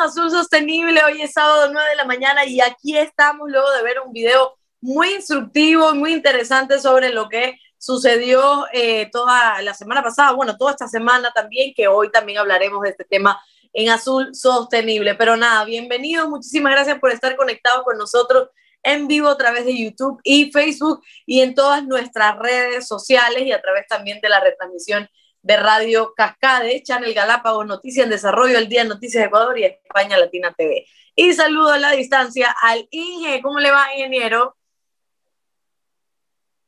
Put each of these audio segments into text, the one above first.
Azul Sostenible. Hoy es sábado 9 de la mañana y aquí estamos luego de ver un video muy instructivo y muy interesante sobre lo que sucedió eh, toda la semana pasada, bueno, toda esta semana también, que hoy también hablaremos de este tema en Azul Sostenible. Pero nada, bienvenidos, muchísimas gracias por estar conectados con nosotros en vivo a través de YouTube y Facebook y en todas nuestras redes sociales y a través también de la retransmisión de Radio Cascade, Channel Galápagos, Noticias en Desarrollo, El Día Noticias de Ecuador y España Latina TV. Y saludo a la distancia al Inge. ¿Cómo le va, ingeniero?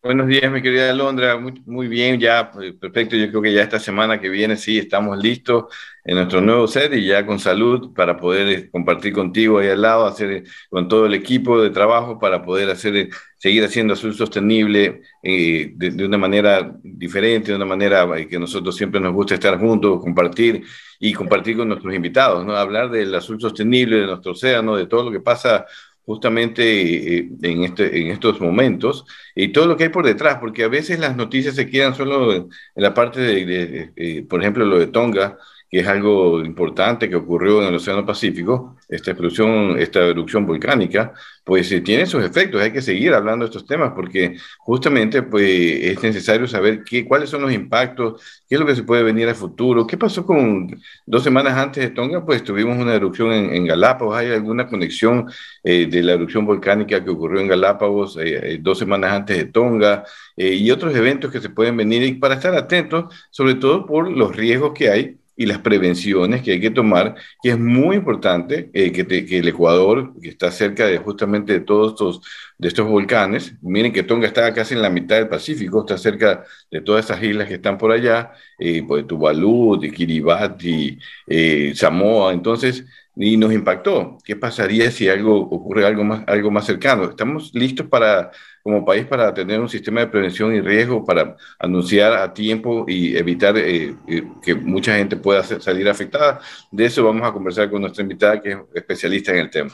Buenos días, mi querida Londra. Muy, muy, bien, ya pues, perfecto. Yo creo que ya esta semana que viene sí estamos listos en nuestro nuevo set y ya con salud para poder eh, compartir contigo ahí al lado, hacer eh, con todo el equipo de trabajo para poder hacer, eh, seguir haciendo azul sostenible eh, de, de, una manera diferente, de una manera que nosotros siempre nos gusta estar juntos, compartir y compartir con nuestros invitados, ¿no? Hablar del azul sostenible, de nuestro océano, de todo lo que pasa justamente eh, en, este, en estos momentos y todo lo que hay por detrás, porque a veces las noticias se quedan solo en, la parte de, de, de eh, por ejemplo, lo de Tonga, que es algo importante que ocurrió en el Océano Pacífico, esta explosión, esta erupción volcánica, pues eh, tiene sus efectos. Hay que seguir hablando de estos temas porque justamente pues, es necesario saber qué, cuáles son los impactos, qué es lo que se puede venir a futuro. ¿Qué pasó con dos semanas antes de Tonga? Pues tuvimos una erupción en, en Galápagos. ¿Hay alguna conexión eh, de la erupción volcánica que ocurrió en Galápagos eh, dos semanas antes de Tonga? y otros eventos que se pueden venir y para estar atentos, sobre todo por los riesgos que hay y las prevenciones que hay que tomar, que es muy importante eh, que, te, que, el Ecuador, que está cerca de justamente de todos estos, de estos volcanes, miren que Tonga está casi en la mitad del Pacífico, está cerca de todas esas islas que están por allá, eh, pues Tuvalu, de Kiribati, eh, Samoa, entonces, y nos impactó. ¿Qué pasaría si algo ocurre algo más, algo más cercano? Estamos listos para como país para tener un sistema de prevención y riesgo, para anunciar a tiempo y evitar eh, eh, que mucha gente pueda salir afectada. De eso vamos a conversar con nuestra invitada, que es especialista en el tema.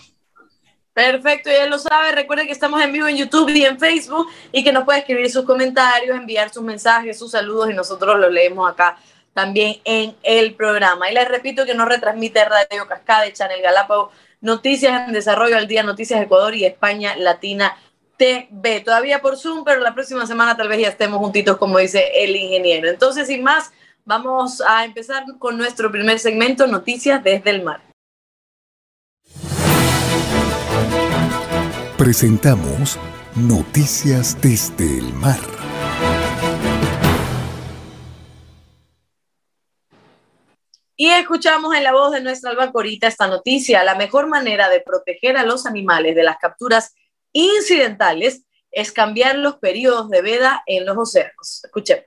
Perfecto, ya lo sabe. Recuerde que estamos en vivo en YouTube y en Facebook y que nos puede escribir sus comentarios, enviar sus mensajes, sus saludos y nosotros los leemos acá también en el programa. Y les repito que nos retransmite Radio Cascade, Channel Galápagos, Noticias en Desarrollo al Día, Noticias Ecuador y España Latina TV. Todavía por Zoom, pero la próxima semana tal vez ya estemos juntitos, como dice el ingeniero. Entonces, sin más, vamos a empezar con nuestro primer segmento, Noticias desde el Mar. Presentamos Noticias desde el Mar. Y escuchamos en la voz de nuestra albacorita esta noticia. La mejor manera de proteger a los animales de las capturas incidentales es cambiar los periodos de veda en los océanos. Escuchemos.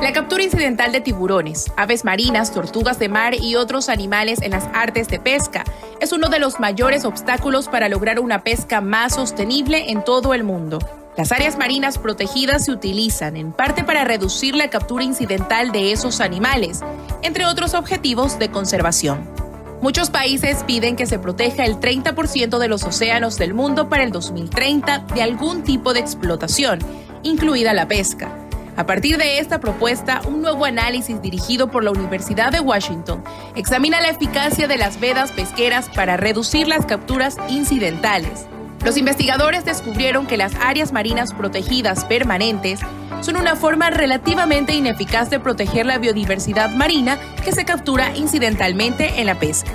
La captura incidental de tiburones, aves marinas, tortugas de mar y otros animales en las artes de pesca es uno de los mayores obstáculos para lograr una pesca más sostenible en todo el mundo. Las áreas marinas protegidas se utilizan en parte para reducir la captura incidental de esos animales, entre otros objetivos de conservación. Muchos países piden que se proteja el 30% de los océanos del mundo para el 2030 de algún tipo de explotación, incluida la pesca. A partir de esta propuesta, un nuevo análisis dirigido por la Universidad de Washington examina la eficacia de las vedas pesqueras para reducir las capturas incidentales. Los investigadores descubrieron que las áreas marinas protegidas permanentes son una forma relativamente ineficaz de proteger la biodiversidad marina que se captura incidentalmente en la pesca.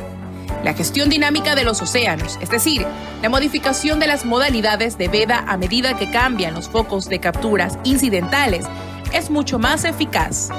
La gestión dinámica de los océanos, es decir, la modificación de las modalidades de veda a medida que cambian los focos de capturas incidentales, es mucho más eficaz.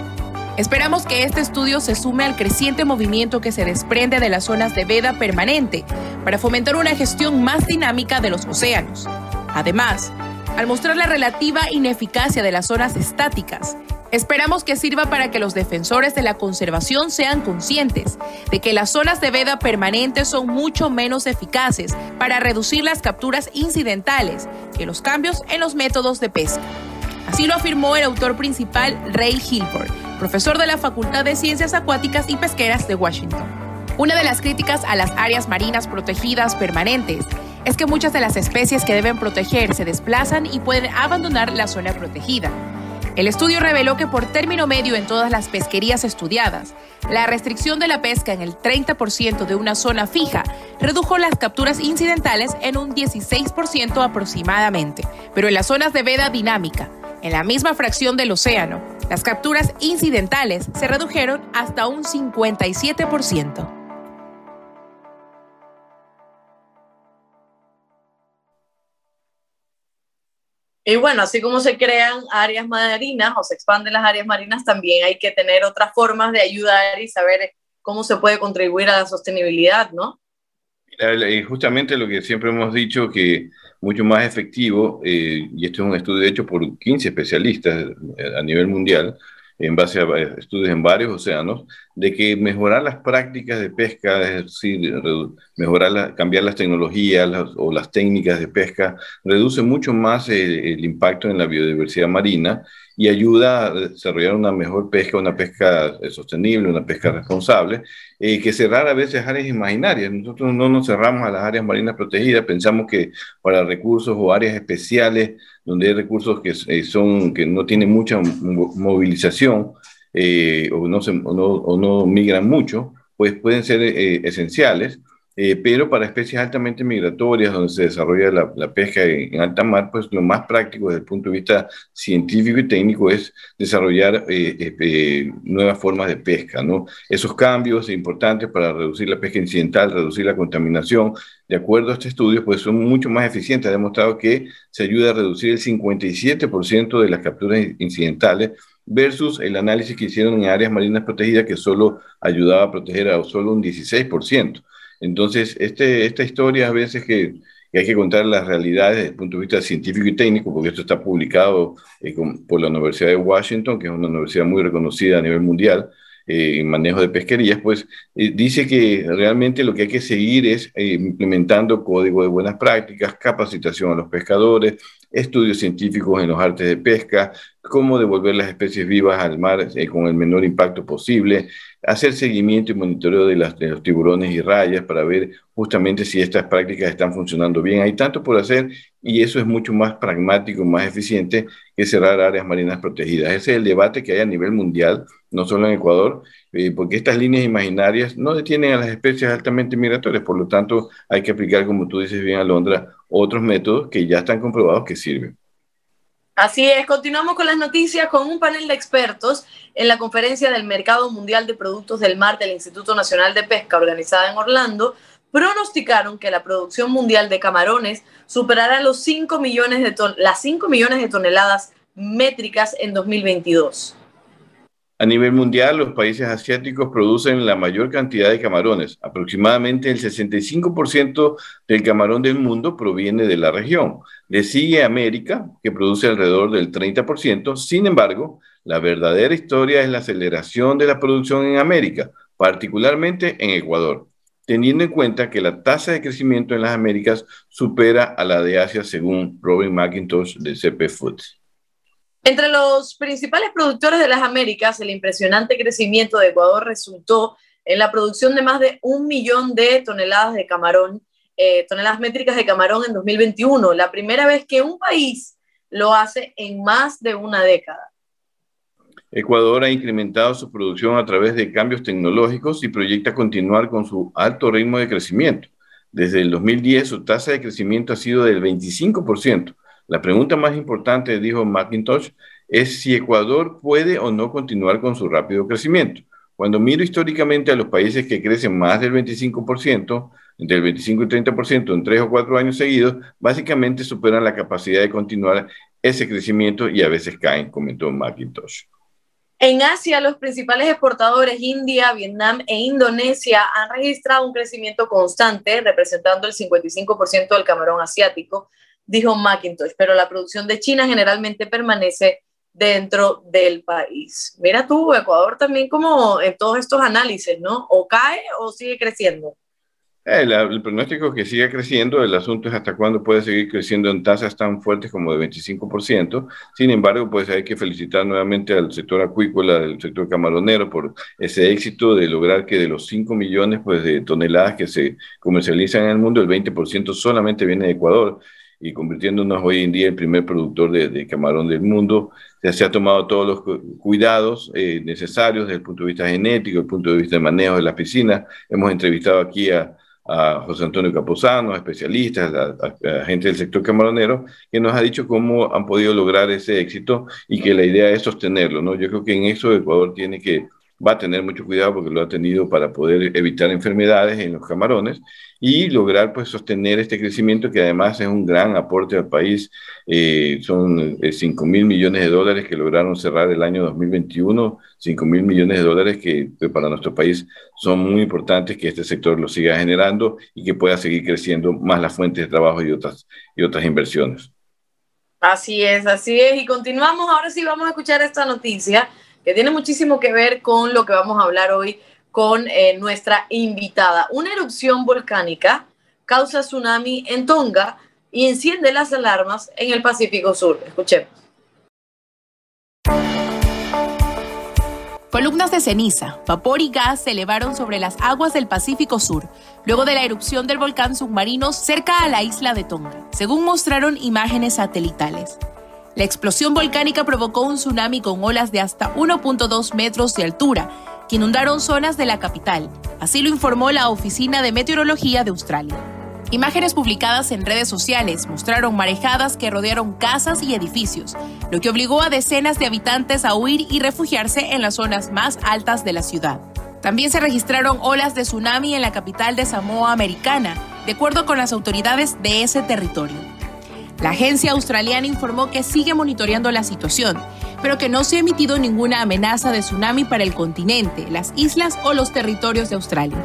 Esperamos que este estudio se sume al creciente movimiento que se desprende de las zonas de veda permanente para fomentar una gestión más dinámica de los océanos. Además, al mostrar la relativa ineficacia de las zonas estáticas, esperamos que sirva para que los defensores de la conservación sean conscientes de que las zonas de veda permanente son mucho menos eficaces para reducir las capturas incidentales que los cambios en los métodos de pesca. Así lo afirmó el autor principal Ray Hilbert, profesor de la Facultad de Ciencias Acuáticas y Pesqueras de Washington. Una de las críticas a las áreas marinas protegidas permanentes es que muchas de las especies que deben proteger se desplazan y pueden abandonar la zona protegida. El estudio reveló que por término medio en todas las pesquerías estudiadas, la restricción de la pesca en el 30% de una zona fija redujo las capturas incidentales en un 16% aproximadamente. Pero en las zonas de veda dinámica, en la misma fracción del océano, las capturas incidentales se redujeron hasta un 57%. Y bueno, así como se crean áreas marinas o se expanden las áreas marinas, también hay que tener otras formas de ayudar y saber cómo se puede contribuir a la sostenibilidad, ¿no? Y justamente lo que siempre hemos dicho, que mucho más efectivo, eh, y este es un estudio hecho por 15 especialistas eh, a nivel mundial, en base a estudios en varios océanos, de que mejorar las prácticas de pesca, es decir, mejorar, cambiar las tecnologías o las técnicas de pesca, reduce mucho más el impacto en la biodiversidad marina y ayuda a desarrollar una mejor pesca, una pesca eh, sostenible, una pesca responsable, eh, que cerrar a veces áreas imaginarias. Nosotros no nos cerramos a las áreas marinas protegidas, pensamos que para recursos o áreas especiales, donde hay recursos que, eh, son, que no tienen mucha movilización o, no se, o, no, o, no migran mucho, pues pueden ser esenciales eh, pero para especies altamente migratorias, donde se desarrolla la, pesca en, alta mar, pues lo más práctico desde el punto de vista científico y técnico es desarrollar eh, eh, nuevas formas de pesca. ¿no? Esos cambios importantes para reducir la pesca incidental, reducir la contaminación, de acuerdo a este estudio, pues son mucho más eficientes. Ha demostrado que se ayuda a reducir el 57% de las capturas incidentales versus el análisis que hicieron en áreas marinas protegidas que solo ayudaba a proteger a solo un 16%. Entonces, este, esta historia a veces que, hay que contar las realidades desde el punto de vista científico y técnico, porque esto está publicado eh, por la Universidad de Washington, que es una universidad muy reconocida a nivel mundial eh, manejo de pesquerías, pues eh, dice que realmente lo que hay que seguir es implementando código de buenas prácticas, capacitación a los pescadores, estudios científicos en los artes de pesca, cómo devolver las especies vivas al mar con el menor impacto posible, hacer seguimiento y monitoreo de, de los tiburones y rayas para ver justamente si estas prácticas están funcionando bien. Hay tanto por hacer y eso es mucho más pragmático, más eficiente que cerrar áreas marinas protegidas. Ese es el debate que hay a nivel mundial, no solo en Ecuador, eh, porque estas líneas imaginarias no detienen a las especies altamente migratorias, por lo tanto hay que aplicar, como tú dices bien, Alondra, otros métodos que ya están comprobados que sirven. Así es, continuamos con las noticias con un panel de expertos en la conferencia del Mercado Mundial de Productos del Mar del Instituto Nacional de Pesca organizada en Orlando, pronosticaron que la producción mundial de camarones superará los 5 millones de las 5 millones de toneladas métricas en 2022. A nivel mundial, los países asiáticos producen la mayor cantidad de camarones. Aproximadamente el 65% del camarón del mundo proviene de la región. Le sigue América, que produce alrededor del 30%. Sin embargo, la verdadera historia es la aceleración de la producción en América, particularmente en Ecuador, teniendo en cuenta que la tasa de crecimiento en las Américas supera a la de Asia, según Robin McIntosh de CP Foods. Entre los principales productores de las Américas, el impresionante crecimiento de Ecuador resultó en la producción de más de un millón de toneladas de camarón, eh, toneladas métricas de camarón en 2021, la primera vez que un país lo hace en más de una década. Ecuador ha incrementado su producción a través de cambios tecnológicos y proyecta continuar con su alto ritmo de crecimiento. Desde el 2010 su tasa de crecimiento ha sido del 25%, la pregunta más importante, dijo McIntosh, es si Ecuador puede o no continuar con su rápido crecimiento. Cuando miro históricamente a los países que crecen más del 25%, entre el 25 y 30% en tres o cuatro años seguidos, básicamente superan la capacidad de continuar ese crecimiento y a veces caen, comentó McIntosh. En Asia, los principales exportadores India, Vietnam e Indonesia han registrado un crecimiento constante, representando el 55% del camarón asiático, dijo McIntosh, pero la producción de China generalmente permanece dentro del país. Mira tú, Ecuador también como en todos estos análisis, ¿no? O cae o sigue creciendo. Eh, el, pronóstico es que siga creciendo, el asunto es hasta cuándo puede seguir creciendo en tasas tan fuertes como de 25%. Sin embargo, pues hay que felicitar nuevamente al sector acuícola, del sector camaronero, por ese éxito de lograr que de los 5 millones pues, de toneladas que se comercializan en el mundo, el 20% solamente viene de Ecuador y convirtiéndonos hoy en día el primer productor de, camarón del mundo. Se, se ha tomado todos los cuidados eh, necesarios desde el punto de vista genético, desde el punto de vista de manejo de las piscinas. Hemos entrevistado aquí a, a José Antonio Capozano, a especialistas, a, gente del sector camaronero, que nos ha dicho cómo han podido lograr ese éxito y que la idea es sostenerlo. ¿no? Yo creo que en eso Ecuador tiene que va a tener mucho cuidado porque lo ha tenido para poder evitar enfermedades en los camarones y lograr pues sostener este crecimiento que además es un gran aporte al país. Eh, son 5 eh, mil millones de dólares que lograron cerrar el año 2021, 5 mil millones de dólares que, para nuestro país son muy importantes que este sector lo siga generando y que pueda seguir creciendo más las fuentes de trabajo y otras, y otras inversiones. Así es, así es. Y continuamos, ahora sí vamos a escuchar esta noticia que tiene muchísimo que ver con lo que vamos a hablar hoy con eh, nuestra invitada. Una erupción volcánica causa tsunami en Tonga y enciende las alarmas en el Pacífico Sur. Escuchemos. Columnas de ceniza, vapor y gas se elevaron sobre las aguas del Pacífico Sur, luego de la erupción del volcán submarino cerca a la isla de Tonga, según mostraron imágenes satelitales. La explosión volcánica provocó un tsunami con olas de hasta 1.2 metros de altura, que inundaron zonas de la capital. Así lo informó la Oficina de Meteorología de Australia. Imágenes publicadas en redes sociales mostraron marejadas que rodearon casas y edificios, lo que obligó a decenas de habitantes a huir y refugiarse en las zonas más altas de la ciudad. También se registraron olas de tsunami en la capital de Samoa Americana, de acuerdo con las autoridades de ese territorio. La agencia australiana informó que sigue monitoreando la situación, pero que no se ha emitido ninguna amenaza de tsunami para el continente, las islas o los territorios de Australia.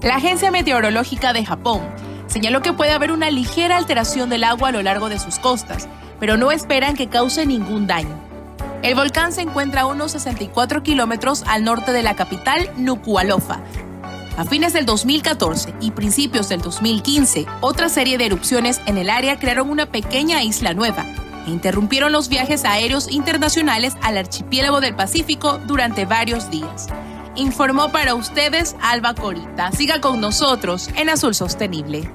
La Agencia Meteorológica de Japón señaló que puede haber una ligera alteración del agua a lo largo de sus costas, pero no esperan que cause ningún daño. El volcán se encuentra a unos 64 kilómetros al norte de la capital, Nuku'alofa, a fines del 2014 y principios del 2015, otra serie de erupciones en el área crearon una pequeña isla nueva e interrumpieron los viajes aéreos internacionales al archipiélago del Pacífico durante varios días. Informó para ustedes Alba Corita. Siga con nosotros en Azul Sostenible.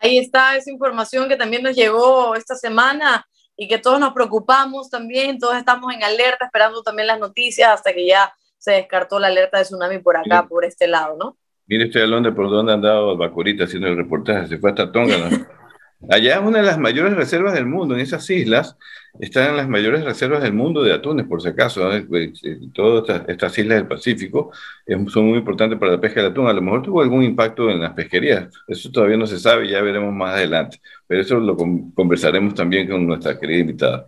Ahí está esa información que también nos llegó esta semana y que todos nos preocupamos también, todos estamos en alerta, esperando también las noticias hasta que ya se descartó la alerta de tsunami por acá, por este lado, ¿no? Mire, estoy hablando de por dónde han dado Bacorita haciendo el reportaje, se fue hasta Tonga, ¿no? Allá una de las mayores reservas del mundo, en esas islas están las mayores reservas del mundo de atunes, por si acaso. Pues, eh, todas estas, islas del Pacífico eh, son muy importantes para la pesca del atún. A lo mejor tuvo algún impacto en las pesquerías, eso todavía no se sabe, ya veremos más adelante. Pero eso lo conversaremos también con nuestra querida invitada.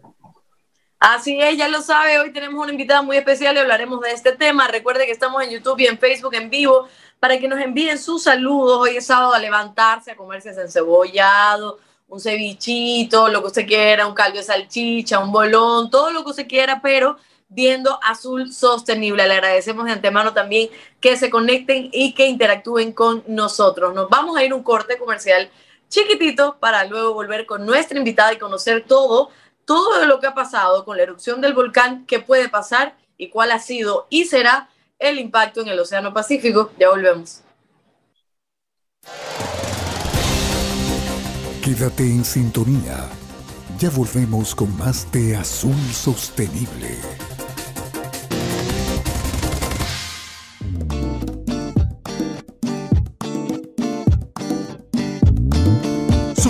Así es, ya lo sabe, hoy tenemos una invitada muy especial y hablaremos de este tema. Recuerde que estamos en YouTube y en Facebook en vivo para que nos envíen sus saludos. Hoy es sábado a levantarse, a comerse ese encebollado, un cevichito, lo que usted quiera, un caldo de salchicha, un bolón, todo lo que usted quiera, pero viendo Azul Sostenible. Le agradecemos de antemano también que se conecten y que interactúen con nosotros. Nos vamos a ir un corte comercial chiquitito para luego volver con nuestra invitada y conocer todo, todo lo que ha pasado con la erupción del volcán, qué puede pasar y cuál ha sido y será el impacto en el Océano Pacífico. Ya volvemos. Quédate en sintonía. Ya volvemos con más de Azul Sostenible.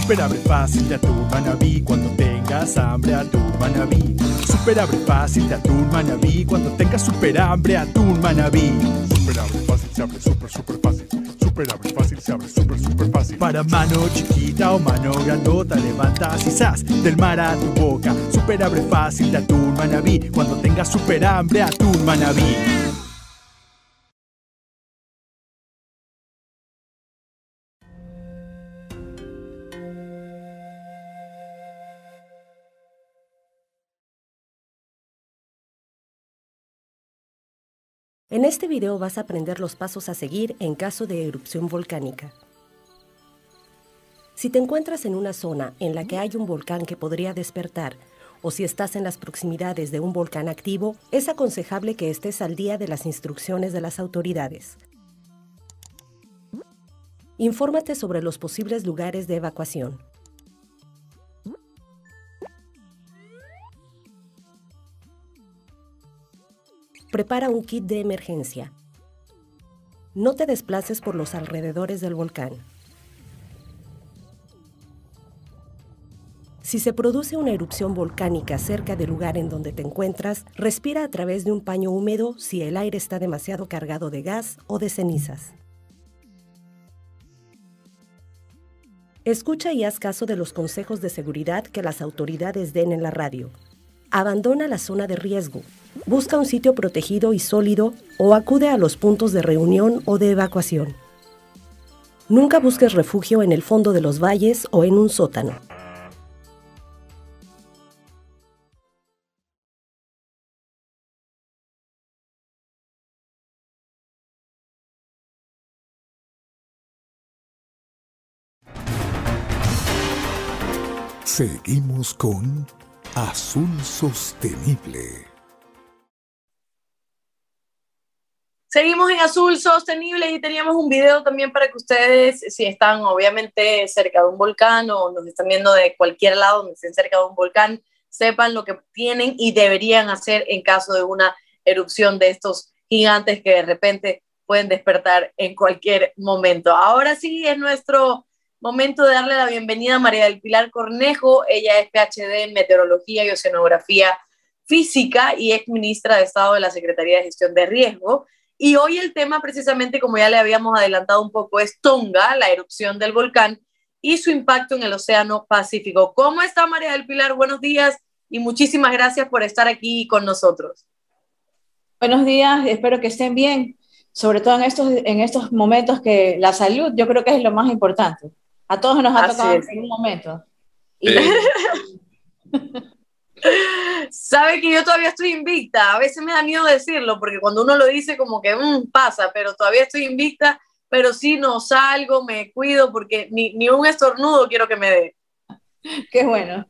Super abre fácil de atún manabí cuando tengas hambre atún manabí. Super abre fácil de atún manabí cuando tengas super hambre atún manabí. Super abre fácil se abre super super fácil super abre fácil, se abre super, super fácil. Para mano chiquita o mano grandota, levantas y del mar a tu boca. Super abre fácil de atún manabí. Cuando tengas super hambre, atún manabí. En este video vas a aprender los pasos a seguir en caso de erupción volcánica. Si te encuentras en una zona en la que hay un volcán que podría despertar, o si estás en las proximidades de un volcán activo, es aconsejable que estés al día de las instrucciones de las autoridades. Infórmate sobre los posibles lugares de evacuación. Prepara un kit de emergencia. No te desplaces por los alrededores del volcán. Si se produce una erupción volcánica cerca del lugar en donde te encuentras, respira a través de un paño húmedo si el aire está demasiado cargado de gas o de cenizas. Escucha y haz caso de los consejos de seguridad que las autoridades den en la radio. Abandona la zona de riesgo. Busca un sitio protegido y sólido o acude a los puntos de reunión o de evacuación. Nunca busques refugio en el fondo de los valles o en un sótano. Seguimos con Azul Sostenible. Seguimos en Azul Sostenible y teníamos un video también para que ustedes, si están obviamente cerca de un volcán o nos están viendo de cualquier lado donde estén cerca de un volcán, sepan lo que tienen y deberían hacer en caso de una erupción de estos gigantes que de repente pueden despertar en cualquier momento. Ahora sí es nuestro Momento de darle la bienvenida a María del Pilar Cornejo. Ella es PhD en Meteorología y Oceanografía Física y ex ministra de Estado de la Secretaría de Gestión de Riesgo. Y hoy el tema, precisamente como ya le habíamos adelantado un poco, es Tonga, la erupción del volcán y su impacto en el Océano Pacífico. ¿Cómo está María del Pilar? Buenos días y muchísimas gracias por estar aquí con nosotros. Buenos días, espero que estén bien, sobre todo en estos, en estos momentos que la salud yo creo que es lo más importante. A todos nos ha tocado en un momento. Sabe que yo todavía estoy invicta. A veces me da miedo decirlo, porque cuando uno lo dice como que mm, pasa, pero todavía estoy invicta, pero sí no salgo, me cuido, porque ni, ni un estornudo quiero que me dé. Qué bueno.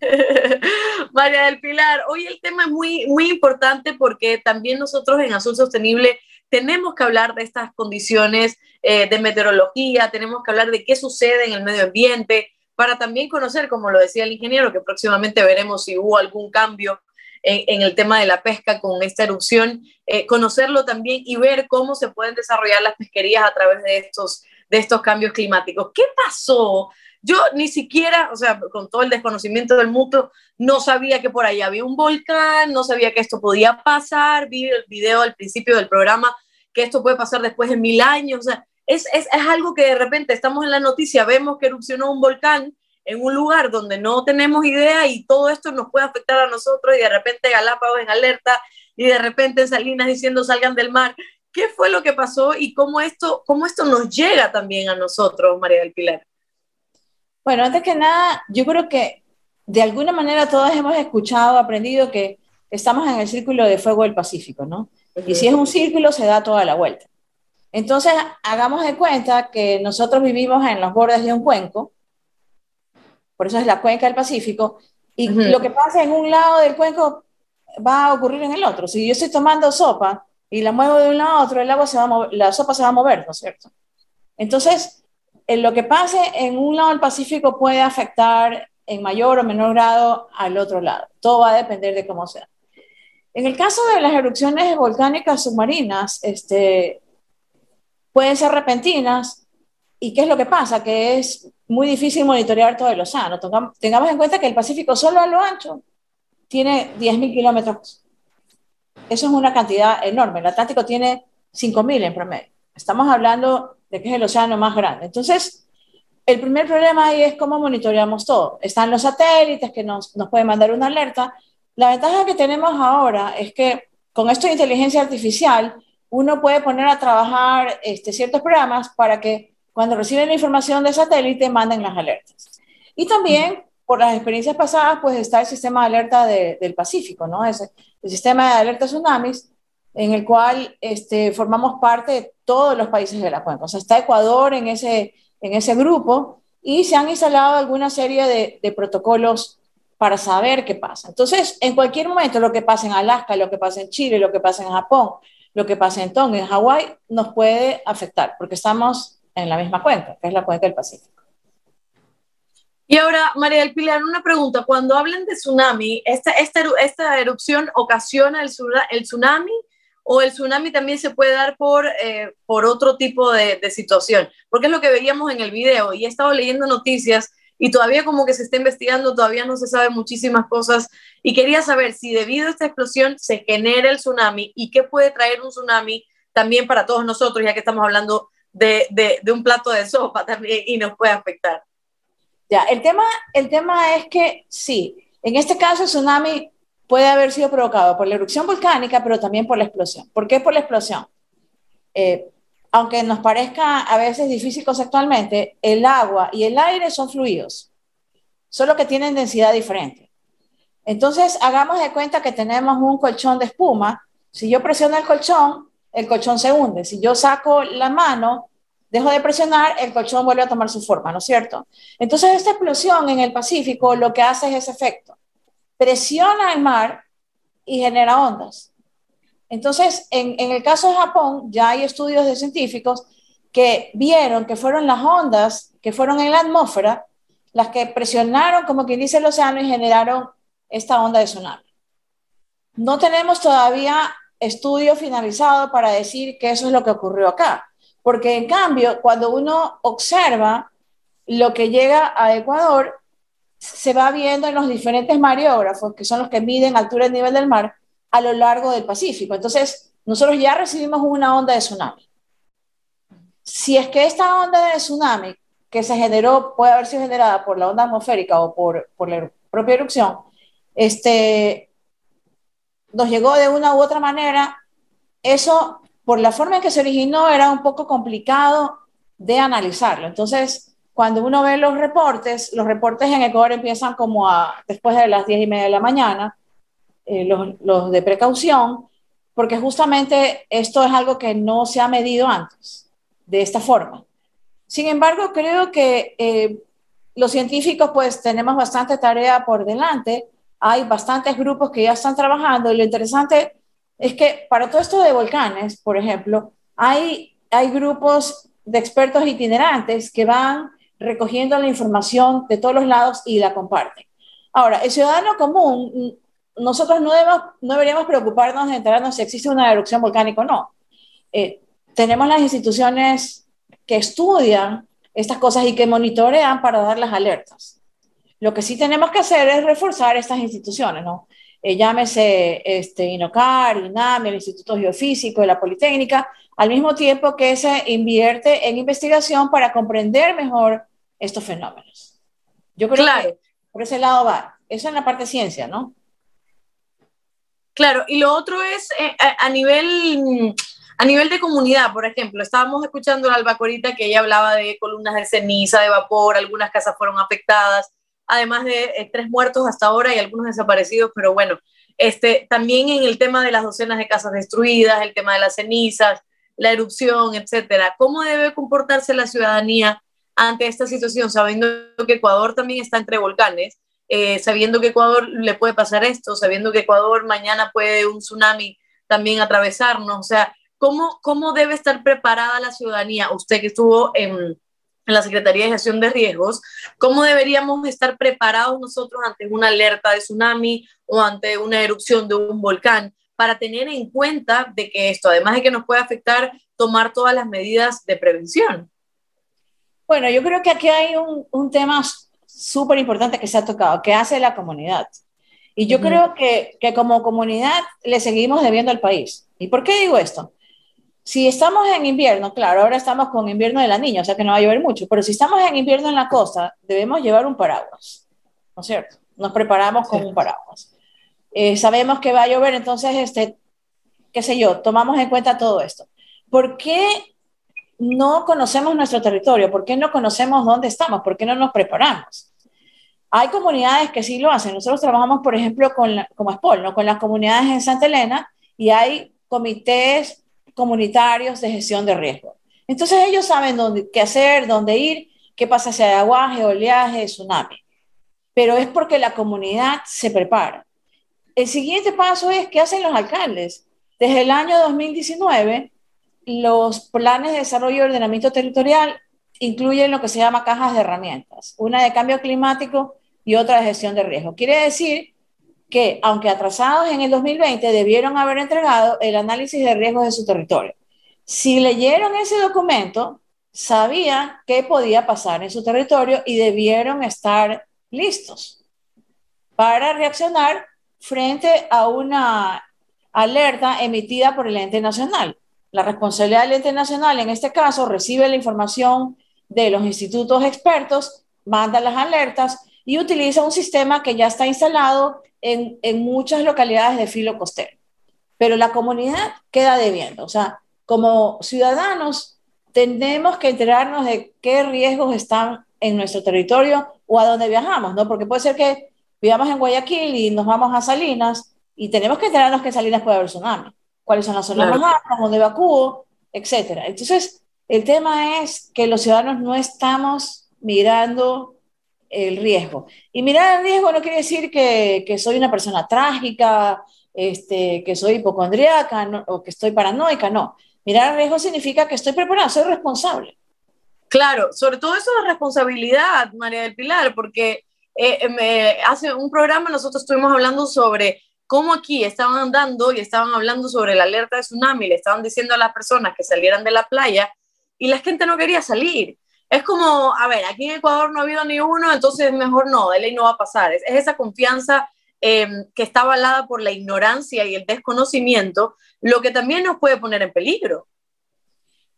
María del Pilar, hoy el tema es muy, muy importante porque también nosotros en Azul Sostenible tenemos que hablar de estas condiciones eh, de meteorología, tenemos que hablar de qué sucede en el medio ambiente, para también conocer, como lo decía el ingeniero, que próximamente veremos si hubo algún cambio en, el tema de la pesca con esta erupción, eh, conocerlo también y ver cómo se pueden desarrollar las pesquerías a través de estos, de estos cambios climáticos. ¿Qué pasó? Yo ni siquiera, o sea, con todo el desconocimiento del mundo, no sabía que por ahí había un volcán, no sabía que esto podía pasar, vi el video al principio del programa que esto puede pasar después de mil años, es, es, es algo que de repente estamos en la noticia, vemos que erupcionó un volcán en un lugar donde no tenemos idea y todo esto nos puede afectar a nosotros y de repente Galápagos en alerta y de repente Salinas diciendo salgan del mar. ¿Qué fue lo que pasó y cómo esto, cómo esto nos llega también a nosotros, María del Pilar? Bueno, antes que nada, yo creo que de alguna manera todos hemos escuchado, aprendido que estamos en el círculo de fuego del Pacífico, ¿no? Y si es un círculo, se da toda la vuelta. Entonces, hagamos de cuenta que nosotros vivimos en los bordes de un cuenco, por eso es la cuenca del Pacífico, y lo que pasa en un lado del cuenco va a ocurrir en el otro. Si yo estoy tomando sopa y la muevo de un lado a otro, el agua se va a la sopa se va a mover, ¿no es cierto? Entonces, en lo que pase en un lado del Pacífico puede afectar en mayor o menor grado al otro lado. Todo va a depender de cómo sea. En el caso de las erupciones volcánicas submarinas, este, pueden ser repentinas. ¿Y qué es lo que pasa? Que es muy difícil monitorear todo el océano. Tengamos en cuenta que el Pacífico solo a lo ancho tiene 10.000 kilómetros. Eso es una cantidad enorme. El Atlántico tiene 5.000 en promedio. Estamos hablando de que es el océano más grande. Entonces, el primer problema ahí es cómo monitoreamos todo. Están los satélites que nos, nos pueden mandar una alerta. La ventaja que tenemos ahora es que con esto de inteligencia artificial, uno puede poner a trabajar este, ciertos programas para que cuando reciben la información de satélite manden las alertas. Y también, por las experiencias pasadas, pues está el sistema de alerta del Pacífico, ¿no? Es el sistema de alerta tsunamis, en el cual este, formamos parte de todos los países de la cuenca. O sea, está Ecuador en ese, en ese grupo y se han instalado alguna serie de, de protocolos para saber qué pasa. Entonces, en cualquier momento, lo que pasa en Alaska, lo que pasa en Chile, lo que pasa en Japón, lo que pasa en Tonga, en Hawái, nos puede afectar, porque estamos en la misma cuenca, que es la cuenca del Pacífico. Y ahora, María del Pilar, una pregunta. Cuando hablan de tsunami, ¿esta, esta, esta erupción ocasiona el, el, tsunami o el tsunami también se puede dar por, eh, por otro tipo de, de, situación? Porque es lo que veíamos en el video y he estado leyendo noticias y todavía como que se está investigando, todavía no se sabe muchísimas cosas y quería saber si debido a esta explosión se genera el tsunami y qué puede traer un tsunami también para todos nosotros, ya que estamos hablando de, un plato de sopa también y nos puede afectar. Ya, el tema, el tema es que sí, en este caso el tsunami puede haber sido provocado por la erupción volcánica, pero también por la explosión. ¿Por qué por la explosión? Eh, aunque nos parezca a veces difícil conceptualmente, el agua y el aire son fluidos, solo que tienen densidad diferente. Entonces, hagamos de cuenta que tenemos un colchón de espuma. Si yo presiono el colchón, el colchón se hunde. Si yo saco la mano, dejo de presionar, el colchón vuelve a tomar su forma, ¿no es cierto? Entonces, esta explosión en el Pacífico lo que hace es ese efecto. Presiona el mar y genera ondas. Entonces, en, el caso de Japón, ya hay estudios de científicos que vieron que fueron las ondas que fueron en la atmósfera las que presionaron, como quien dice, el océano y generaron esta onda de tsunami. No tenemos todavía estudio finalizado para decir que eso es lo que ocurrió acá, porque en cambio, cuando uno observa lo que llega a Ecuador, se va viendo en los diferentes mariógrafos, que son los que miden altura y nivel del mar, a lo largo del Pacífico. Entonces, nosotros ya recibimos una onda de tsunami. Si es que esta onda de tsunami que se generó puede haber sido generada por la onda atmosférica o por la propia erupción, este, nos llegó de una u otra manera, eso, por la forma en que se originó, era un poco complicado de analizarlo. Entonces, cuando uno ve los reportes, los reportes en Ecuador empiezan como a después de las 10 y media de la mañana, eh, los, los, de precaución, porque justamente esto es algo que no se ha medido antes, de esta forma. Sin embargo, creo que eh, los científicos pues tenemos bastante tarea por delante, hay bastantes grupos que ya están trabajando y lo interesante es que para todo esto de volcanes, por ejemplo, hay, hay grupos de expertos itinerantes que van recogiendo la información de todos los lados y la comparten. Ahora, el ciudadano común nosotros no, debemos, no deberíamos preocuparnos de enterarnos si existe una erupción volcánica o no. Eh, tenemos las instituciones que estudian estas cosas y que monitorean para dar las alertas. Lo que sí tenemos que hacer es reforzar estas instituciones, ¿no? Eh, llámese este, INOCAR, INAMI, el Instituto Geofísico, la Politécnica, al mismo tiempo que se invierte en investigación para comprender mejor estos fenómenos. Yo creo claro. que por ese lado va. Eso en la parte ciencia, ¿no? Claro, y lo otro es eh, a, nivel, a nivel de comunidad, por ejemplo, estábamos escuchando a Albacorita que ella hablaba de columnas de ceniza, de vapor, algunas casas fueron afectadas, además de eh, tres muertos hasta ahora y algunos desaparecidos, pero bueno, este, también en el tema de las docenas de casas destruidas, el tema de las cenizas, la erupción, etcétera. ¿Cómo debe comportarse la ciudadanía ante esta situación, sabiendo que Ecuador también está entre volcanes? eh, sabiendo que Ecuador le puede pasar esto, sabiendo que Ecuador mañana puede un tsunami también atravesarnos. O sea, ¿cómo, cómo debe estar preparada la ciudadanía? Usted que estuvo en, en la Secretaría de Gestión de Riesgos, ¿cómo deberíamos estar preparados nosotros ante una alerta de tsunami o ante una erupción de un volcán para tener en cuenta de que esto, además de que nos puede afectar, tomar todas las medidas de prevención? Bueno, yo creo que aquí hay un, un tema súper importante que se ha tocado, que hace la comunidad. Y yo uh -huh. creo que, que como comunidad le seguimos debiendo al país. ¿Y por qué digo esto? Si estamos en invierno, claro, ahora estamos con invierno de la niña, o sea que no va a llover mucho, pero si estamos en invierno en la costa, debemos llevar un paraguas, ¿no es cierto? Nos preparamos con un paraguas. Eh, sabemos que va a llover, entonces, este, qué sé yo, tomamos en cuenta todo esto. ¿Por qué no conocemos nuestro territorio? ¿Por qué no conocemos dónde estamos? ¿Por qué no nos preparamos? Hay comunidades que sí lo hacen. Nosotros trabajamos, por ejemplo, con como SPOL, ¿no? con las comunidades en Santa Elena y hay comités comunitarios de gestión de riesgo. Entonces ellos saben dónde, qué hacer, dónde ir, qué pasa si hay aguaje, oleaje, tsunami. Pero es porque la comunidad se prepara. El siguiente paso es qué hacen los alcaldes. Desde el año 2019, los planes de desarrollo y ordenamiento territorial incluyen lo que se llama cajas de herramientas, una de cambio climático y otra de gestión de riesgo. Quiere decir que, aunque atrasados en el 2020, debieron haber entregado el análisis de riesgos de su territorio. Si leyeron ese documento, sabían qué podía pasar en su territorio y debieron estar listos para reaccionar frente a una alerta emitida por el ente nacional. La responsabilidad del ente nacional, en este caso, recibe la información de los institutos expertos, manda las alertas y utiliza un sistema que ya está instalado en, en muchas localidades de filo costero. Pero la comunidad queda debiendo. O sea, como ciudadanos tenemos que enterarnos de qué riesgos están en nuestro territorio o a dónde viajamos, ¿no? Porque puede ser que vivamos en Guayaquil y nos vamos a Salinas y tenemos que enterarnos que Salinas puede haber tsunami, cuáles son las zonas más altas, dónde evacúo, etcétera. Entonces, el tema es que los ciudadanos no estamos mirando el riesgo. Y mirar el riesgo no quiere decir que, que soy una persona trágica, este, que soy hipocondríaca o que estoy paranoica, no. Mirar el riesgo significa que estoy preparada, soy responsable. Claro, sobre todo eso de responsabilidad, María del Pilar, porque eh, me, hace un programa nosotros estuvimos hablando sobre cómo aquí estaban andando y estaban hablando sobre la alerta de tsunami, le estaban diciendo a las personas que salieran de la playa y la gente no quería salir. Es como, a ver, aquí en Ecuador no ha habido ni uno, entonces mejor no, de ley no va a pasar. Es, esa confianza em, que está avalada por la ignorancia y el desconocimiento, lo que también nos puede poner en peligro.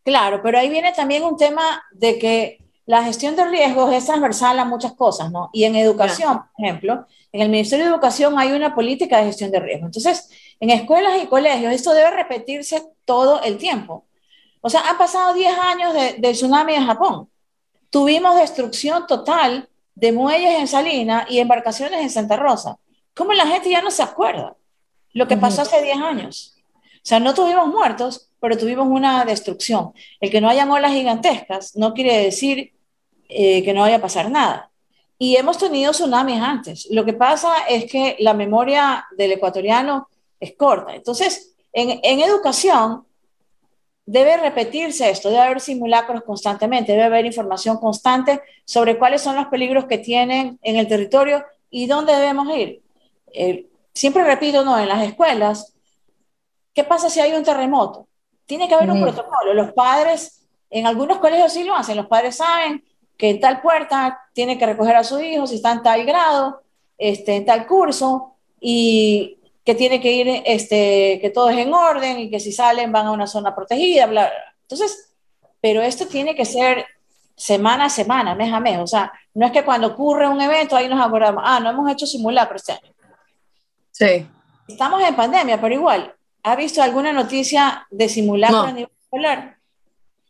Claro, pero ahí viene también un tema de que la gestión de riesgos es transversal a muchas cosas, ¿no? Y en educación, por ejemplo, en el Ministerio de Educación hay una política de gestión de riesgos. Entonces, en escuelas y colegios esto debe repetirse todo el tiempo. O sea, han pasado 10 años del tsunami en Japón. Tuvimos destrucción total de muelles en Salina y embarcaciones en Santa Rosa. ¿Cómo la gente ya no se acuerda lo que pasó hace 10 años? O sea, no tuvimos muertos, pero tuvimos una destrucción. El que no hayan olas gigantescas no quiere decir eh, que no vaya a pasar nada. Y hemos tenido tsunamis antes. Lo que pasa es que la memoria del ecuatoriano es corta. Entonces, en, en educación, debe repetirse esto, debe haber simulacros constantemente, debe haber información constante sobre cuáles son los peligros que tienen en el territorio y dónde debemos ir. Eh, siempre repito, no, en las escuelas, ¿qué pasa si hay un terremoto? Tiene que haber un protocolo. Los padres, en algunos colegios sí lo hacen, los padres saben que en tal puerta tiene que recoger a su hijo si está en tal grado, este, en tal curso, y que tiene que ir, este, que todo es en orden y que si salen van a una zona protegida, bla, bla. Entonces, pero esto tiene que ser semana a semana, mes a mes. O sea, no es que cuando ocurre un evento ahí nos acordamos, ah, no hemos hecho simulacro este año. Sí. Estamos en pandemia, pero igual, ¿ha visto alguna noticia de simulacro a nivel escolar?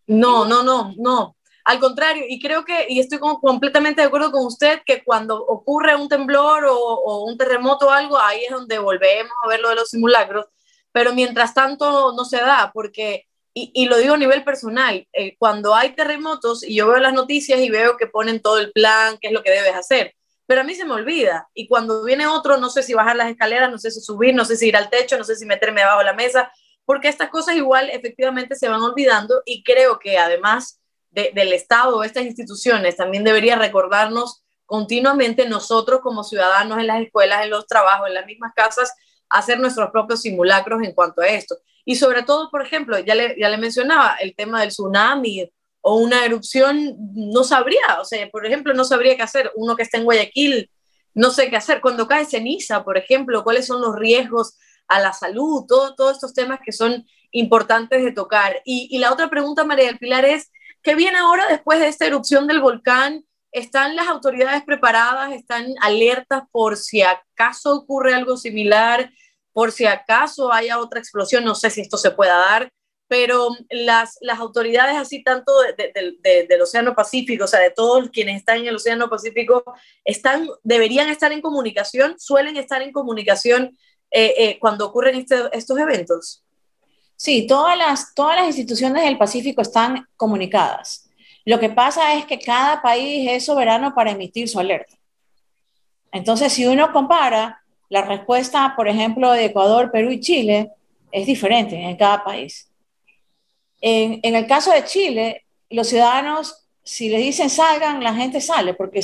No, no, no, no. Al contrario, y creo que, y estoy completamente de acuerdo con usted, que cuando ocurre un temblor o, un terremoto o algo, ahí es donde volvemos a ver lo de los simulacros, pero mientras tanto no se da, porque, y, lo digo a nivel personal, eh, cuando hay terremotos y yo veo las noticias y veo que ponen todo el plan, qué es lo que debes hacer, pero a mí se me olvida, y cuando viene otro, no sé si bajar las escaleras, no sé si subir, no sé si ir al techo, no sé si meterme debajo de la mesa, porque estas cosas igual efectivamente se van olvidando y creo que además del Estado o estas instituciones también debería recordarnos continuamente nosotros como ciudadanos en las escuelas, en los trabajos, en las mismas casas, hacer nuestros propios simulacros en cuanto a esto. Y sobre todo, por ejemplo, ya le, ya le mencionaba el tema del tsunami o una erupción, no sabría, o sea, por ejemplo, no sabría qué hacer. Uno que está en Guayaquil, no sé qué hacer. Cuando cae ceniza, por ejemplo, cuáles son los riesgos a la salud, todo, todos estos temas que son importantes de tocar. Y la otra pregunta, María del Pilar, es, ¿qué viene ahora después de esta erupción del volcán? ¿Están las autoridades preparadas? ¿Están alertas por si acaso ocurre algo similar? ¿Por si acaso haya otra explosión? No sé si esto se pueda dar, pero las, las autoridades así tanto del Océano Pacífico, o sea, de todos quienes están en el Océano Pacífico, están, deberían estar en comunicación, suelen estar en comunicación eh, eh, cuando ocurren este, estos eventos. Sí, todas las, todas las instituciones del Pacífico están comunicadas. Lo que pasa es que cada país es soberano para emitir su alerta. Entonces, si uno compara la respuesta, por ejemplo, de Ecuador, Perú y Chile, es diferente en cada país. En, el caso de Chile, los ciudadanos, si les dicen salgan, la gente sale, porque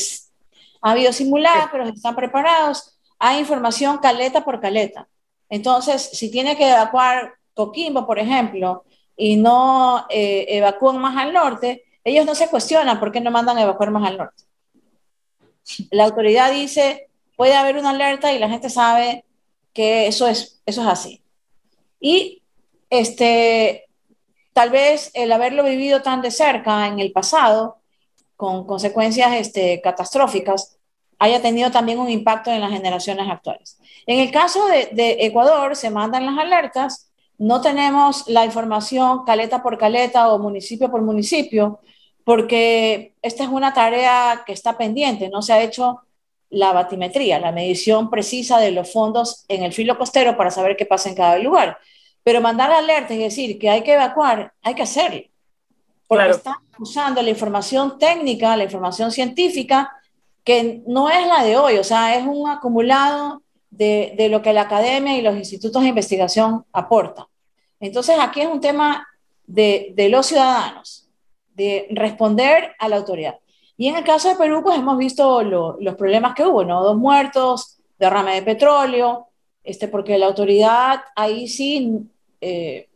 ha habido simulacros, están preparados, hay información caleta por caleta. Entonces, si tiene que evacuar Coquimbo, por ejemplo, y no eh, evacúan más al norte, ellos no se cuestionan por qué no mandan a evacuar más al norte. La autoridad dice, puede haber una alerta y la gente sabe que eso es, eso es así. Y este, tal vez el haberlo vivido tan de cerca en el pasado, con consecuencias este, catastróficas, haya tenido también un impacto en las generaciones actuales. En el caso de, de Ecuador, se mandan las alertas, no tenemos la información caleta por caleta o municipio por municipio, porque esta es una tarea que está pendiente, no se ha hecho la batimetría, la medición precisa de los fondos en el filo costero para saber qué pasa en cada lugar. Pero mandar alerta y decir que hay que evacuar, hay que hacerlo. Porque están usando la información técnica, la información científica, que no es la de hoy, o sea, es un acumulado de, de lo que la academia y los institutos de investigación aportan. Entonces, aquí es un tema de, de los ciudadanos de responder a la autoridad. Y en el caso de Perú, pues hemos visto los problemas que hubo, ¿no? Dos muertos, derrame de petróleo, este, porque la autoridad ahí sí, eh,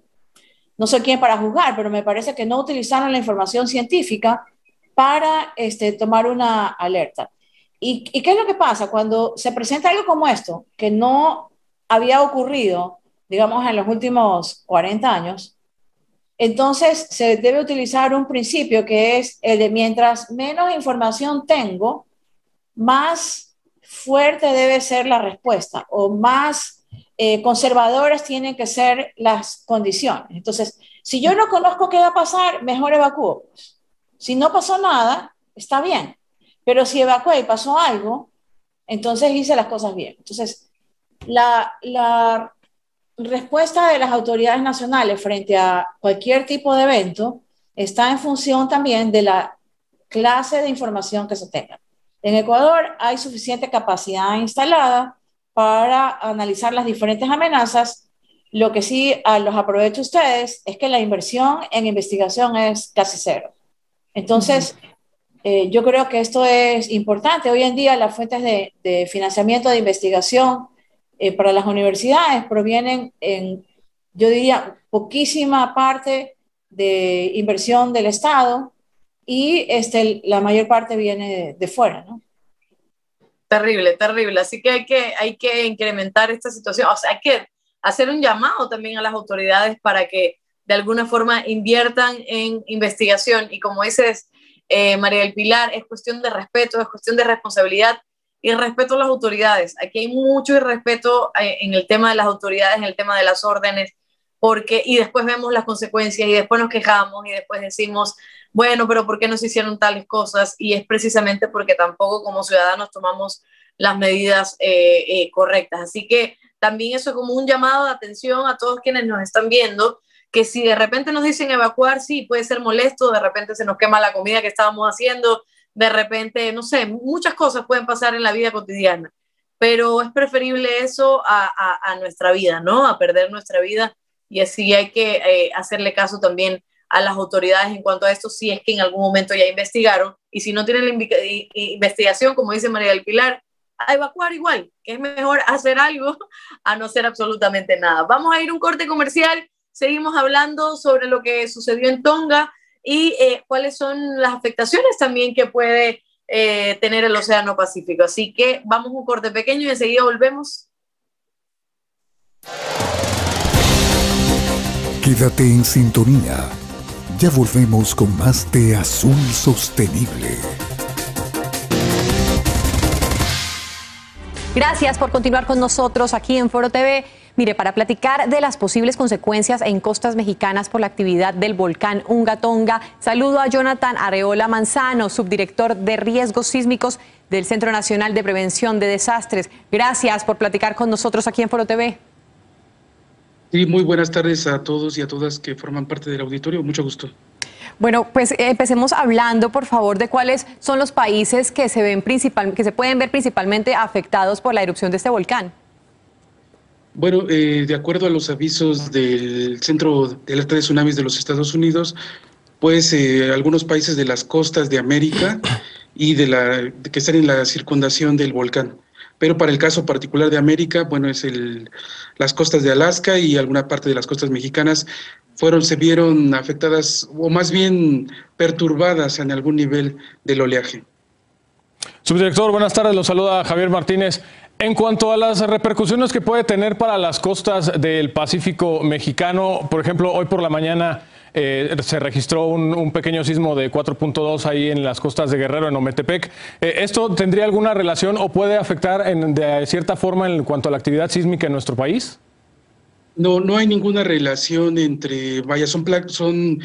no sé quién para juzgar, pero me parece que no utilizaron la información científica para este, tomar una alerta. ¿Y, ¿Y qué es lo que pasa cuando se presenta algo como esto, que no había ocurrido, digamos, en los últimos 40 años? Entonces, se debe utilizar un principio que es el de mientras menos información tengo, más fuerte debe ser la respuesta o más eh, conservadoras tienen que ser las condiciones. Entonces, si yo no conozco qué va a pasar, mejor evacúo. Si no pasó nada, está bien. Pero si evacué y pasó algo, entonces hice las cosas bien. Entonces, la, respuesta de las autoridades nacionales frente a cualquier tipo de evento está en función también de la clase de información que se tenga. En Ecuador hay suficiente capacidad instalada para analizar las diferentes amenazas. Lo que sí los aprovecho ustedes es que la inversión en investigación es casi cero. Entonces, eh, yo creo que esto es importante. Hoy en día las fuentes de, de financiamiento de investigación eh, para las universidades provienen en, yo diría, poquísima parte de inversión del Estado y este, la mayor parte viene de, fuera, ¿no? Terrible, terrible. Así que hay, que hay que incrementar esta situación. O sea, hay que hacer un llamado también a las autoridades para que de alguna forma inviertan en investigación. Y como dices, eh, María del Pilar, es cuestión de respeto, es cuestión de responsabilidad y respeto a las autoridades. Aquí hay mucho irrespeto eh, en el tema de las autoridades, en el tema de las órdenes, porque y después vemos las consecuencias y después nos quejamos y después decimos, bueno, pero ¿por qué no se hicieron tales cosas? Y es precisamente porque tampoco como ciudadanos tomamos las medidas eh, correctas. Así que también eso es como un llamado de atención a todos quienes nos están viendo, que si de repente nos dicen evacuar, sí, puede ser molesto, de repente se nos quema la comida que estábamos haciendo, de repente, no sé, muchas cosas pueden pasar en la vida cotidiana, pero es preferible eso a, nuestra vida, ¿no? A perder nuestra vida y así hay que eh, hacerle caso también a las autoridades en cuanto a esto, si es que en algún momento ya investigaron y si no tienen la investigación, como dice María del Pilar, a evacuar igual, que es mejor hacer algo a no hacer absolutamente nada. Vamos a ir un corte comercial, seguimos hablando sobre lo que sucedió en Tonga y eh, cuáles son las afectaciones también que puede eh, tener el Océano Pacífico. Así que vamos un corte pequeño y enseguida volvemos. Quédate en sintonía. Ya volvemos con más de Azul Sostenible. Gracias por continuar con nosotros aquí en Foro TV. Mire, para platicar de las posibles consecuencias en costas mexicanas por la actividad del volcán Ungatonga, saludo a Jonathan Areola Manzano, subdirector de riesgos sísmicos del Centro Nacional de Prevención de Desastres. Gracias por platicar con nosotros aquí en Foro TV. Sí, muy buenas tardes a todos y a todas que forman parte del auditorio. Mucho gusto. Bueno, pues empecemos hablando, por favor, de cuáles son los países que se ven principal, que se pueden ver principalmente afectados por la erupción de este volcán. Bueno, eh, de acuerdo a los avisos del Centro de Alerta de Tsunamis de los Estados Unidos, pues eh, algunos países de las costas de América y de la que están en la circundación del volcán. Pero para el caso particular de América, bueno, es el, las costas de Alaska y alguna parte de las costas mexicanas fueron, se vieron afectadas o más bien perturbadas en algún nivel del oleaje. Subdirector, buenas tardes, lo saluda Javier Martínez. En cuanto a las repercusiones que puede tener para las costas del Pacífico mexicano, por ejemplo, hoy por la mañana eh, se registró un, pequeño sismo de 4.2 ahí en las costas de Guerrero, en Ometepec. Eh, ¿Esto tendría alguna relación o puede afectar de cierta forma en cuanto a la actividad sísmica en nuestro país? No, no hay ninguna relación entre, vaya, son, son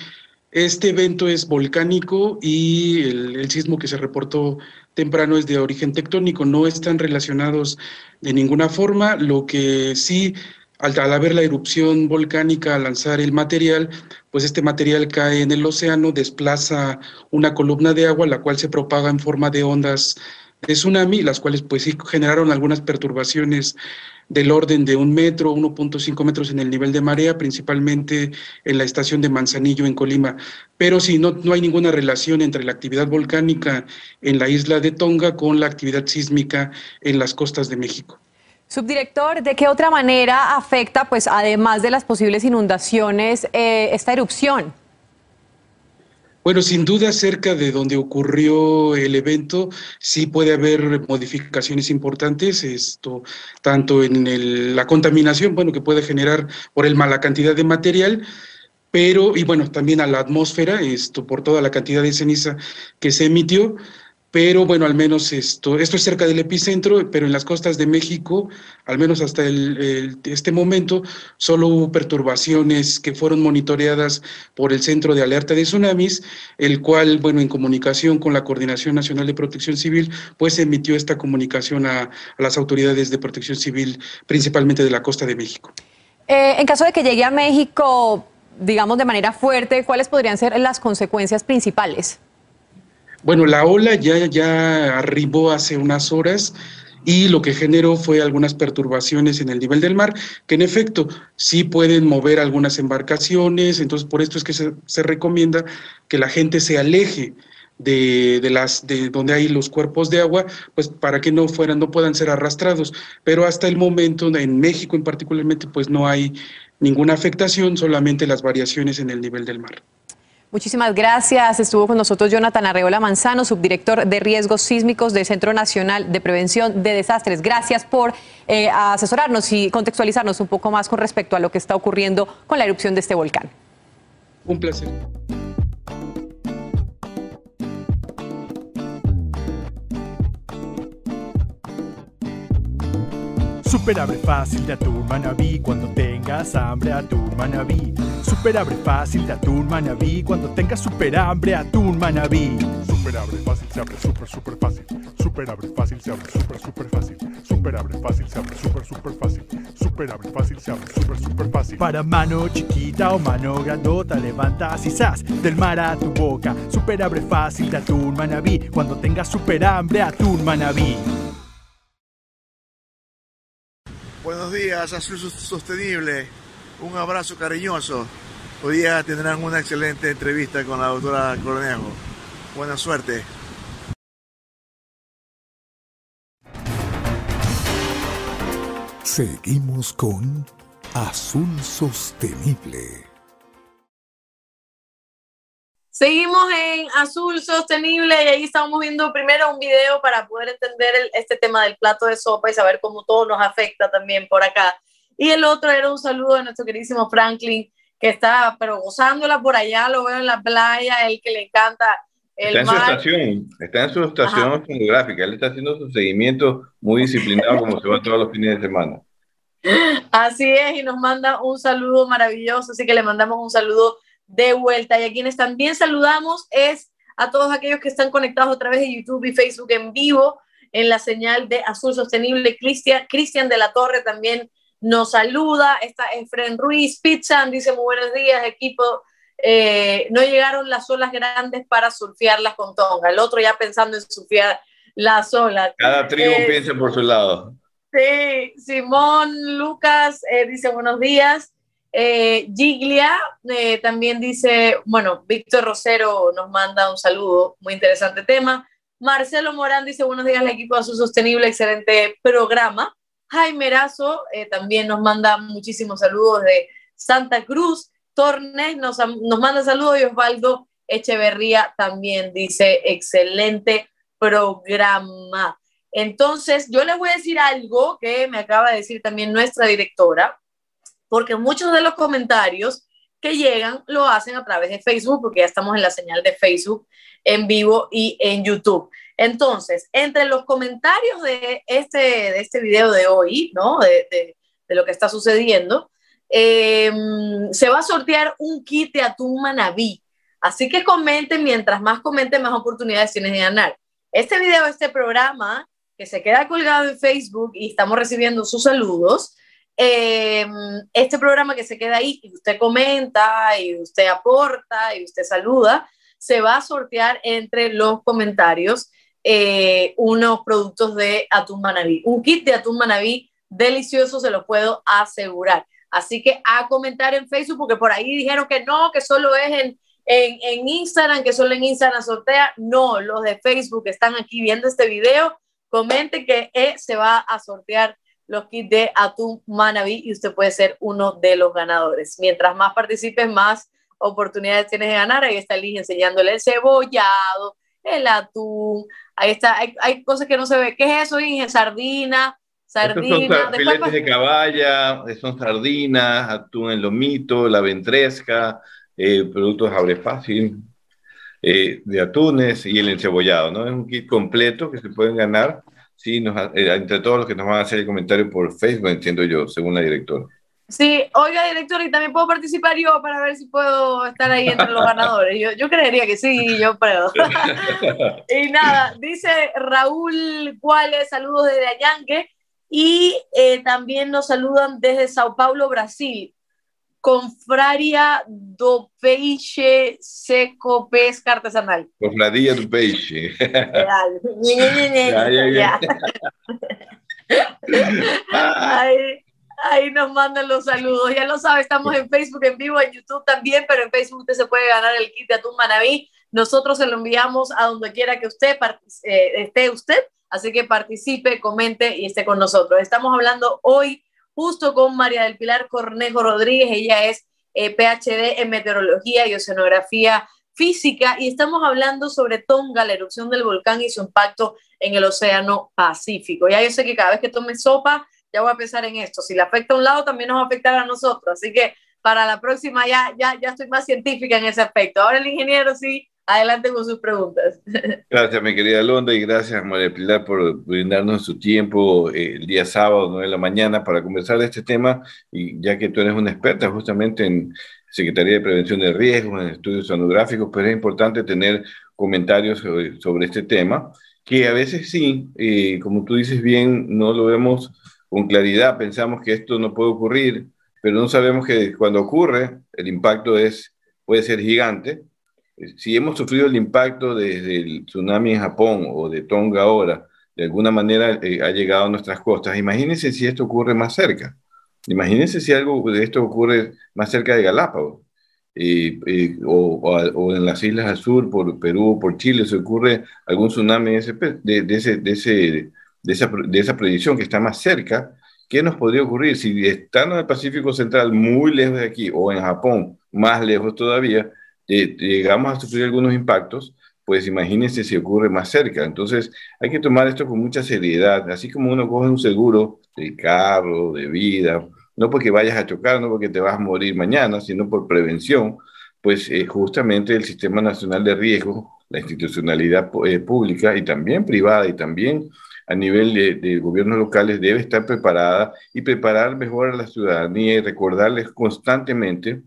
este evento es volcánico y el, sismo que se reportó temprano es de origen tectónico, no están relacionados de ninguna forma. Lo que sí, al, al haber la erupción volcánica, al lanzar el material, pues este material cae en el océano, desplaza una columna de agua, la cual se propaga en forma de ondas de tsunami, las cuales pues sí generaron algunas perturbaciones del orden de un metro, 1.5 metros en el nivel de marea, principalmente en la estación de Manzanillo en Colima. Pero sí, no, no hay ninguna relación entre la actividad volcánica en la isla de Tonga con la actividad sísmica en las costas de México. Subdirector, ¿de qué otra manera afecta, pues además de las posibles inundaciones, eh, esta erupción? Bueno, sin duda cerca de donde ocurrió el evento sí puede haber modificaciones importantes, esto tanto en la contaminación, bueno, que puede generar por el mala cantidad de material, pero y bueno, también a la atmósfera, esto por toda la cantidad de ceniza que se emitió, pero bueno, al menos esto, esto es cerca del epicentro, pero en las costas de México, al menos hasta el, este momento, solo hubo perturbaciones que fueron monitoreadas por el Centro de Alerta de Tsunamis, el cual, bueno, en comunicación con la Coordinación Nacional de Protección Civil, pues emitió esta comunicación a, las autoridades de protección civil, principalmente de la costa de México. Eh, en caso de que llegue a México, digamos, de manera fuerte, ¿cuáles podrían ser las consecuencias principales? Bueno, la ola ya, ya arribó hace unas horas y lo que generó fue algunas perturbaciones en el nivel del mar, que en efecto sí pueden mover algunas embarcaciones, entonces por esto es que se, recomienda que la gente se aleje de, de, las de donde hay los cuerpos de agua, pues para que no fueran, no puedan ser arrastrados. Pero hasta el momento, en México en particularmente, pues no hay ninguna afectación, solamente las variaciones en el nivel del mar. Muchísimas gracias. Estuvo con nosotros Jonathan Arreola Manzano, subdirector de riesgos sísmicos del Centro Nacional de Prevención de Desastres. Gracias por eh, asesorarnos y contextualizarnos un poco más con respecto a lo que está ocurriendo con la erupción de este volcán. Un placer. Super abre fácil de atún manabí cuando tengas hambre atún manabí. Super abre fácil de atún manabí cuando tengas super hambre atún manabí. Super abre fácil se abre super super fácil. Super abre fácil se abre super super fácil. Super abre fácil se abre super super fácil. Super abre fácil se abre super super fácil. Para mano chiquita o mano grandota levantas y sas del mar a tu boca. Super abre fácil de atún manabí cuando tengas super hambre atún manabí. Días, Azul Sostenible. Un abrazo cariñoso. Hoy día tendrán una excelente entrevista con la doctora Cornejo. Buena suerte. Seguimos con Azul Sostenible. Seguimos en Azul Sostenible y ahí estamos viendo primero un video para poder entender este tema del plato de sopa y saber cómo todo nos afecta también por acá. Y el otro era un saludo de nuestro queridísimo Franklin, que está pero gozándola por allá, lo veo en la playa, el que le encanta el está en su estación, está en su estación fotográfica, él está haciendo su seguimiento muy disciplinado como se va todos los fines de semana. Así es, y nos manda un saludo maravilloso, así que le mandamos un saludo de vuelta. Y a quienes también saludamos es a todos aquellos que están conectados a través de YouTube y Facebook en vivo en la señal de Azul Sostenible. Cristian, Cristian de la Torre también nos saluda. Está Efren Ruiz, Pizzan dice muy buenos días, equipo. Eh, no llegaron las olas grandes para surfearlas con Tonga. El otro ya pensando en surfear las olas. Cada tribu eh, piensa por su lado. Sí, Simón Lucas eh, dice buenos días. Eh, Giglia eh, también dice, bueno, Víctor Rosero nos manda un saludo, muy interesante tema. Marcelo Morán dice buenos días al equipo de su sostenible, excelente programa. Jaime Erazo también nos manda muchísimos saludos de Santa Cruz. Tornes nos, nos manda saludos y Osvaldo Echeverría también dice excelente programa. Entonces, yo les voy a decir algo que me acaba de decir también nuestra directora, porque muchos de los comentarios que llegan lo hacen a través de Facebook, porque ya estamos en la señal de Facebook en vivo y en YouTube. Entonces, entre los comentarios de este, de este video de hoy, ¿no? De, de, lo que está sucediendo, em, se va a sortear un kit de atún manabí. Así que comenten, mientras más comenten, más oportunidades tienes de ganar. Este video, este programa, que se queda colgado en Facebook y estamos recibiendo sus saludos. Eh, este programa que se queda ahí y usted comenta y usted aporta y usted saluda, se va a sortear entre los comentarios eh, unos productos de atún manabí. Un kit de atún manabí delicioso, se lo puedo asegurar. Así que a comentar en Facebook, porque por ahí dijeron que no, que solo es en, en, en Instagram, que solo en Instagram sortea. No, los de Facebook están aquí viendo este video Comente que e se va a sortear los kits de atún Manaví y usted puede ser uno de los ganadores. Mientras más participes, más oportunidades tienes de ganar. Ahí está Liz enseñándole el cebollado, el atún. Ahí está, hay, cosas que no se ve. ¿Qué es eso, Inge? Sardina, sardina. Son filetes de caballa, son sardinas, atún en lomito, la ventresca, eh, productos abre fácil. Eh, de atunes y el encebollado, ¿no? Es un kit completo que se pueden ganar sí, nos, eh, entre todos los que nos van a hacer el comentario por Facebook, entiendo yo, según la directora. Sí, oiga, directora, y también puedo participar yo para ver si puedo estar ahí entre los ganadores. Yo, yo creería que sí, yo puedo. y nada, dice Raúl Cuales, saludos desde Ayanque, y eh, también nos saludan desde Sao Paulo, Brasil. Confraria do Peixe Seco Pesca Artesanal. Confraria do Peixe. ahí, ahí nos mandan los saludos. Ya lo sabe, estamos en Facebook en vivo, en YouTube también, pero en Facebook usted se puede ganar el kit de Atún Manaví. Nosotros se lo enviamos a donde quiera que usted eh, esté usted. Así que participe, comente y esté con nosotros. Estamos hablando hoy justo con María del Pilar Cornejo Rodríguez. Ella es eh, PhD en meteorología y oceanografía física y estamos hablando sobre Tonga, la erupción del volcán y su impacto en el Océano Pacífico. Ya yo sé que cada vez que tome sopa, ya voy a pensar en esto. Si le afecta a un lado, también nos va a afectar a nosotros. Así que para la próxima ya, ya, ya estoy más científica en ese aspecto. Ahora el ingeniero sí Adelante con sus preguntas. Gracias, mi querida Londa, y gracias, María Pilar, por brindarnos su tiempo eh, el día sábado, 9 de la mañana, para conversar de este tema, y ya que tú eres una experta justamente en Secretaría de Prevención de Riesgos, en estudios sonográficos, pero es importante tener comentarios sobre, este tema, que a veces sí, eh, como tú dices bien, no lo vemos con claridad, pensamos que esto no puede ocurrir, pero no sabemos que cuando ocurre, el impacto es, puede ser gigante, si hemos sufrido el impacto desde el tsunami en Japón o de Tonga ahora, de alguna manera eh, ha llegado a nuestras costas, imagínense si esto ocurre más cerca. Imagínense si algo de esto ocurre más cerca de Galápagos. o, en las islas al sur, por Perú o por Chile, se ocurre algún tsunami de, esa, de esa predicción que está más cerca, ¿qué nos podría ocurrir? Si estando en el Pacífico Central, muy lejos de aquí, o en Japón, más lejos todavía, llegamos a sufrir algunos impactos, pues imagínense si ocurre más cerca. Entonces hay que tomar esto con mucha seriedad, así como uno coge un seguro de carro, de vida, no porque vayas a chocar, no porque te vas a morir mañana, sino por prevención, pues eh, justamente el Sistema Nacional de Riesgo, la institucionalidad eh, pública y también privada y también a nivel de, de, gobiernos locales debe estar preparada y preparar mejor a la ciudadanía y recordarles constantemente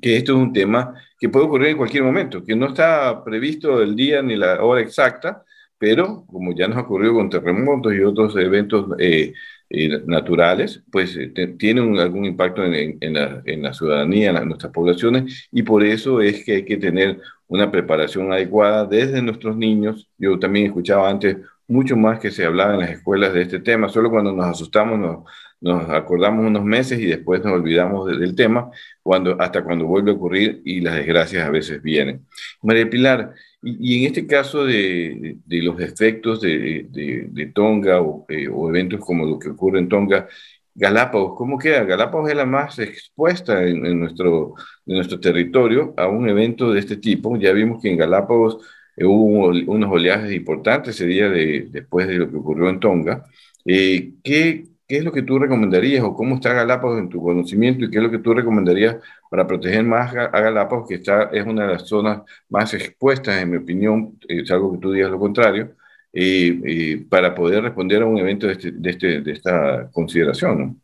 que esto es un tema que puede ocurrir en cualquier momento, que no está previsto el día ni la hora exacta, pero como ya nos ha ocurrido con terremotos y otros eventos eh, eh, naturales, pues eh, tienen algún impacto en, en, la, en, ciudadanía, en, nuestras poblaciones, y por eso es que hay que tener una preparación adecuada desde nuestros niños. Yo también escuchaba antes mucho más que se hablaba en las escuelas de este tema, solo cuando nos asustamos nos, nos acordamos unos meses y después nos olvidamos del tema, cuando, hasta cuando vuelve a ocurrir y las desgracias a veces vienen. María Pilar, y, en este caso de, de los efectos de, de, Tonga o, eh, o, eventos como lo que ocurre en Tonga, Galápagos, ¿cómo queda? Galápagos es la más expuesta en, en nuestro, en nuestro territorio a un evento de este tipo. Ya vimos que en Galápagos eh, hubo unos oleajes importantes ese día de, después de lo que ocurrió en Tonga. Eh, ¿qué, ¿Qué es lo que tú recomendarías o cómo está Galápagos en tu conocimiento y qué es lo que tú recomendarías para proteger más a Galápagos, que está, es una de las zonas más expuestas, en mi opinión, es algo que tú digas lo contrario, y, para poder responder a un evento de, este, de, este, de esta consideración? ¿no?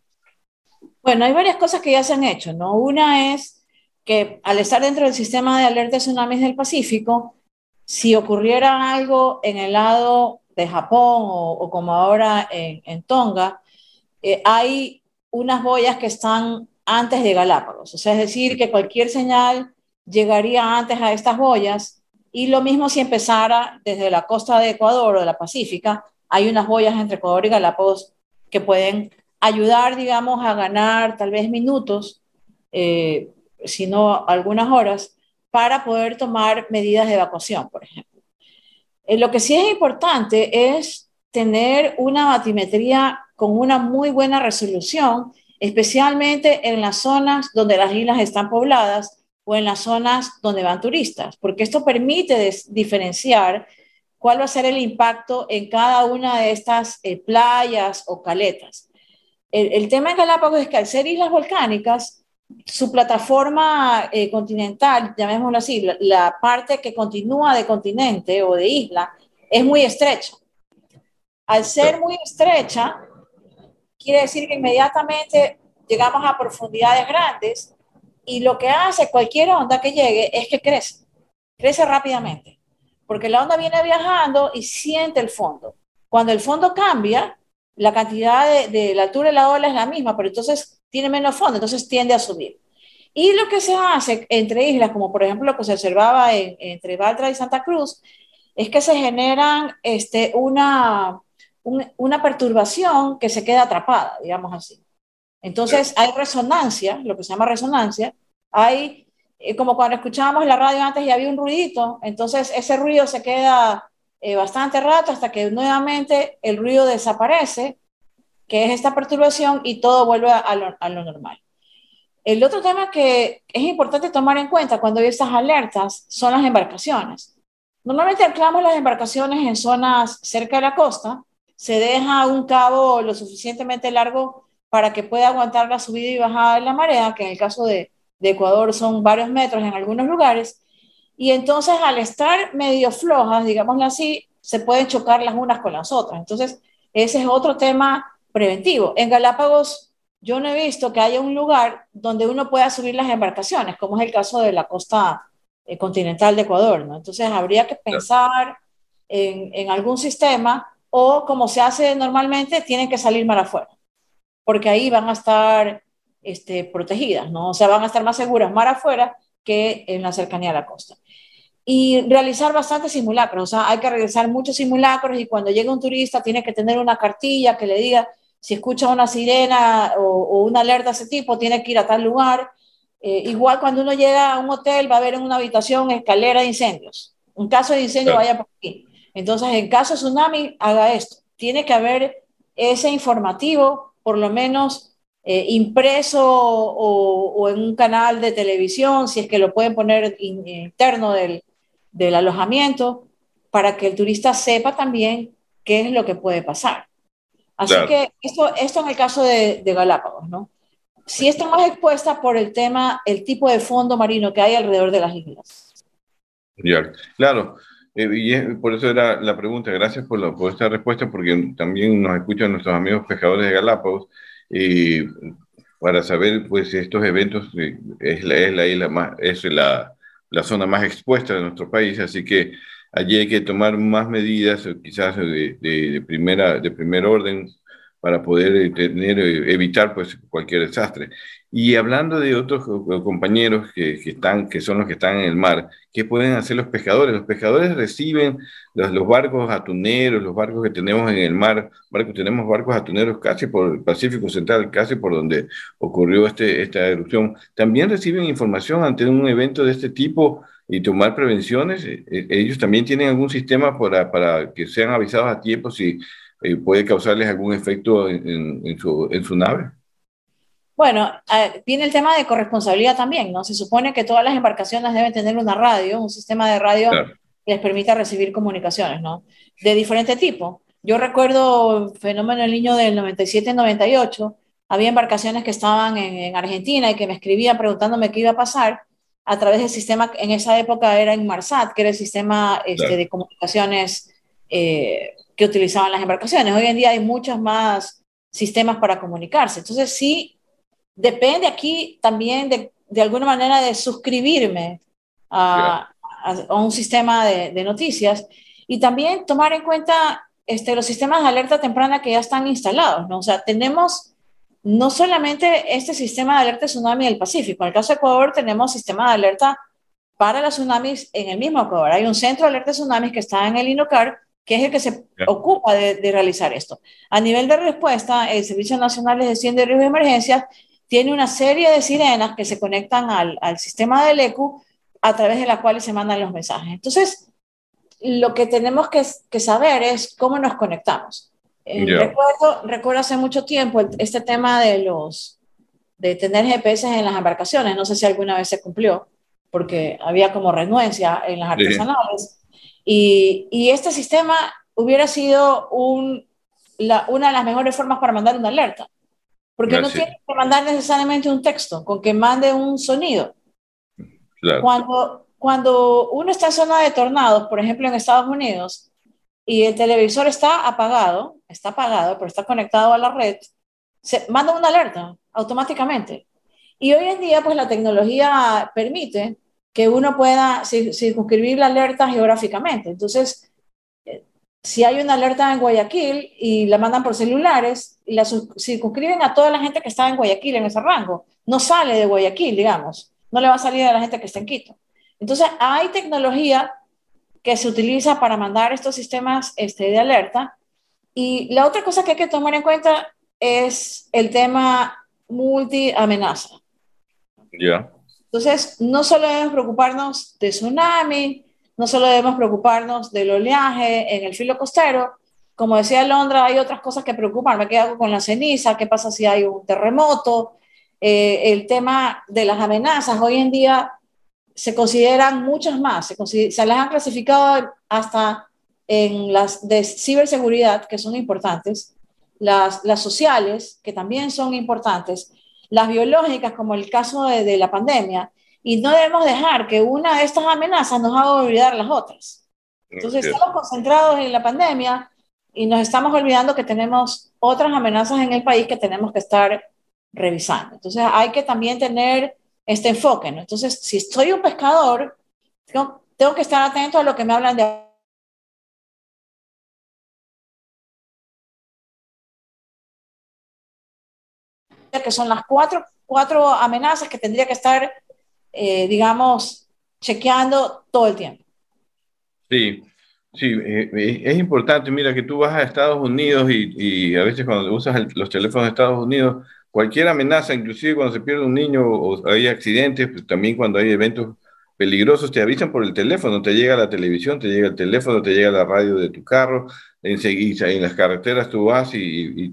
Bueno, hay varias cosas que ya se han hecho, ¿no? Una es que al estar dentro del sistema de alerta de tsunamis del Pacífico, si ocurriera algo en el lado de Japón o, o como ahora en, en Tonga, eh, hay unas boyas que están antes de Galápagos, o sea, es decir, que cualquier señal llegaría antes a estas boyas y lo mismo si empezara desde la costa de Ecuador o de la Pacífica, hay unas boyas entre Ecuador y Galápagos que pueden ayudar, digamos, a ganar tal vez minutos, eh, si no algunas horas, para poder tomar medidas de evacuación, por ejemplo. Eh, lo que sí es importante es tener una batimetría con una muy buena resolución, especialmente en las zonas donde las islas están pobladas o en las zonas donde van turistas, porque esto permite diferenciar cuál va a ser el impacto en cada una de estas eh, playas o caletas. El, el, tema en Galápagos es que al ser islas volcánicas, su plataforma eh, continental, llamémoslo así, la, la, parte que continúa de continente o de isla, es muy estrecha. Al ser muy estrecha, quiere decir que inmediatamente llegamos a profundidades grandes y lo que hace cualquier onda que llegue es que crece, crece rápidamente, porque la onda viene viajando y siente el fondo. Cuando el fondo cambia, la cantidad de, la altura de la ola es la misma, pero entonces tiene menos fondo, entonces tiende a subir. Y lo que se hace entre islas, como por ejemplo lo que se observaba en, entre Baltra y Santa Cruz, es que se generan este, una, un, una perturbación que se queda atrapada, digamos así. Entonces hay resonancia, lo que se llama resonancia, hay, eh, como cuando escuchábamos la radio antes y había un ruidito, entonces ese ruido se queda eh, bastante rato hasta que nuevamente el ruido desaparece, que es esta perturbación, y todo vuelve a lo, a lo normal. El otro tema que es importante tomar en cuenta cuando hay estas alertas son las embarcaciones. Normalmente anclamos las embarcaciones en zonas cerca de la costa, se deja un cabo lo suficientemente largo para que pueda aguantar la subida y bajada de la marea, que en el caso de, de Ecuador son varios metros en algunos lugares, y entonces al estar medio flojas, digámoslo así, se pueden chocar las unas con las otras. Entonces, ese es otro tema preventivo. En Galápagos, yo no he visto que haya un lugar donde uno pueda subir las embarcaciones, como es el caso de la costa eh, continental de Ecuador, ¿no? Entonces, habría que pensar en, en algún sistema o como se hace normalmente, tienen que salir mar afuera, porque ahí van a estar este, protegidas, ¿no? O sea, van a estar más seguras mar afuera que en la cercanía a la costa. Y realizar bastantes simulacros, o sea, hay que realizar muchos simulacros y cuando llega un turista tiene que tener una cartilla que le diga si escucha una sirena o, o una alerta de ese tipo, tiene que ir a tal lugar. Eh, igual cuando uno llega a un hotel va a haber en una habitación escalera de incendios. Un caso de incendio vaya por aquí. Entonces, en caso de tsunami, haga esto. Tiene que haber ese informativo, por lo menos eh, impreso o, o, en un canal de televisión, si es que lo pueden poner in, interno del, del, alojamiento, para que el turista sepa también qué es lo que puede pasar. Así claro. que esto, esto en el caso de, de Galápagos, ¿no? sí está más expuesta por el tema, el tipo de fondo marino que hay alrededor de las islas. Claro. Eh, y por eso era la pregunta. Gracias por, por, esta respuesta, porque también nos escuchan nuestros amigos pescadores de Galápagos. Y para saber, pues, estos eventos eh, es la, es la isla más, es la, la zona más expuesta de nuestro país, así que allí hay que tomar más medidas, quizás de, de, primera, de primer orden, para poder eh, eh, evitar pues, cualquier desastre. Y hablando de otros compañeros que, que, están, que son los que están en el mar, ¿qué pueden hacer los pescadores? Los pescadores reciben los, los, barcos atuneros, los barcos que tenemos en el mar, barcos, tenemos barcos atuneros casi por el Pacífico Central, casi por donde ocurrió este, esta erupción. También reciben información ante un evento de este tipo y tomar prevenciones. Eh, ellos también tienen algún sistema para, para que sean avisados a tiempo si eh, puede causarles algún efecto en, en, su, en su nave. Bueno, eh, viene el tema de corresponsabilidad también, ¿no? Se supone que todas las embarcaciones deben tener una radio, un sistema de radio claro. que les permita recibir comunicaciones, ¿no? De diferente tipo. Yo recuerdo el fenómeno del niño del 97-98, había embarcaciones que estaban en, en, Argentina y que me escribían preguntándome qué iba a pasar a través del sistema, en esa época era Inmarsat, que era el sistema este, claro. de comunicaciones eh, que utilizaban las embarcaciones. Hoy en día hay muchos más sistemas para comunicarse. Entonces sí, depende aquí también de, de alguna manera de suscribirme a, a, a un sistema de, de, noticias y también tomar en cuenta este, los sistemas de alerta temprana que ya están instalados. ¿no? O sea, tenemos no solamente este sistema de alerta tsunami del Pacífico, en el caso de Ecuador tenemos sistema de alerta para las tsunamis en el mismo Ecuador. Hay un centro de alerta tsunamis que está en el INOCAR, que es el que se yeah. ocupa de, de, realizar esto. A nivel de respuesta, el Servicio Nacional de Gestión de Riesgos de Emergencias tiene una serie de sirenas que se conectan al, al sistema del ECU a través de las cuales se mandan los mensajes. Entonces, lo que tenemos que, que saber es cómo nos conectamos. Eh, yeah. recuerdo, recuerdo hace mucho tiempo este tema de los de tener GPS en las embarcaciones, no sé si alguna vez se cumplió, porque había como renuencia en las artesanales. Y, y, este sistema hubiera sido un, la, una de las mejores formas para mandar una alerta, porque Gracias. no tiene que mandar necesariamente un texto, con que mande un sonido. Claro. Cuando, cuando uno está en zona de tornados, por ejemplo en Estados Unidos, y el televisor está apagado, está apagado, pero está conectado a la red, se manda una alerta automáticamente. Y hoy en día, pues la tecnología permite que uno pueda circunscribir la alerta geográficamente. Entonces, eh, si hay una alerta en Guayaquil y la mandan por celulares, y la circunscriben a toda la gente que está en Guayaquil en ese rango, no sale de Guayaquil, digamos, no le va a salir a la gente que está en Quito. Entonces, hay tecnología que se utiliza para mandar estos sistemas este, de alerta. Y la otra cosa que hay que tomar en cuenta es el tema multi-amenaza. Ya. Entonces, no solo debemos preocuparnos de tsunami, no solo debemos preocuparnos del oleaje en el filo costero, como decía Londra, hay otras cosas que preocupan. Me quedo con la ceniza, qué pasa si hay un terremoto, eh, el tema de las amenazas. Hoy en día se consideran muchas más, se, las han clasificado hasta en las de ciberseguridad, que son importantes, las sociales, que también son importantes, las biológicas, como el caso de, de, la pandemia, y no debemos dejar que una de estas amenazas nos haga olvidar las otras. Entonces okay. estamos concentrados en la pandemia y nos estamos olvidando que tenemos otras amenazas en el país que tenemos que estar revisando. Entonces hay que también tener este enfoque. ¿no? Entonces, si soy un pescador, tengo, tengo que estar atento a lo que me hablan de que son las cuatro, cuatro amenazas que tendría que estar, eh, digamos, chequeando todo el tiempo. Sí, sí, eh, es importante, mira, que tú vas a Estados Unidos y, a veces cuando usas los teléfonos de Estados Unidos, cualquier amenaza, inclusive cuando se pierde un niño o hay accidentes, pues también cuando hay eventos peligrosos te avisan por el teléfono, te llega la televisión, te llega el teléfono, te llega la radio de tu carro, enseguida en las carreteras tú vas y,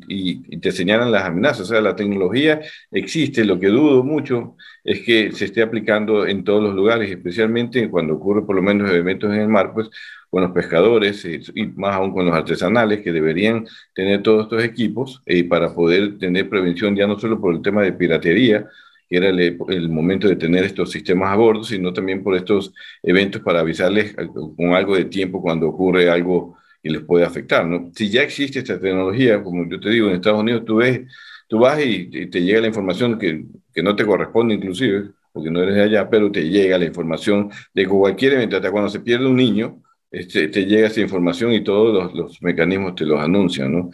te señalan las amenazas. O sea, la tecnología existe, lo que dudo mucho es que se esté aplicando en todos los lugares, especialmente cuando ocurre por lo menos eventos en el mar, pues con los pescadores y, más aún con los artesanales que deberían tener todos estos equipos eh, para poder tener prevención ya no solo por el tema de piratería, que era el, momento de tener estos sistemas a bordo, sino también por estos eventos para avisarles con algo de tiempo cuando ocurre algo que les puede afectar. ¿no? Si ya existe esta tecnología, como yo te digo, en Estados Unidos tú, ves, tú vas y, te llega la información que, que, no te corresponde inclusive, porque no eres de allá, pero te llega la información de cualquier evento, hasta cuando se pierde un niño, este, te llega esa información y todos los, los mecanismos te los anuncian, ¿no?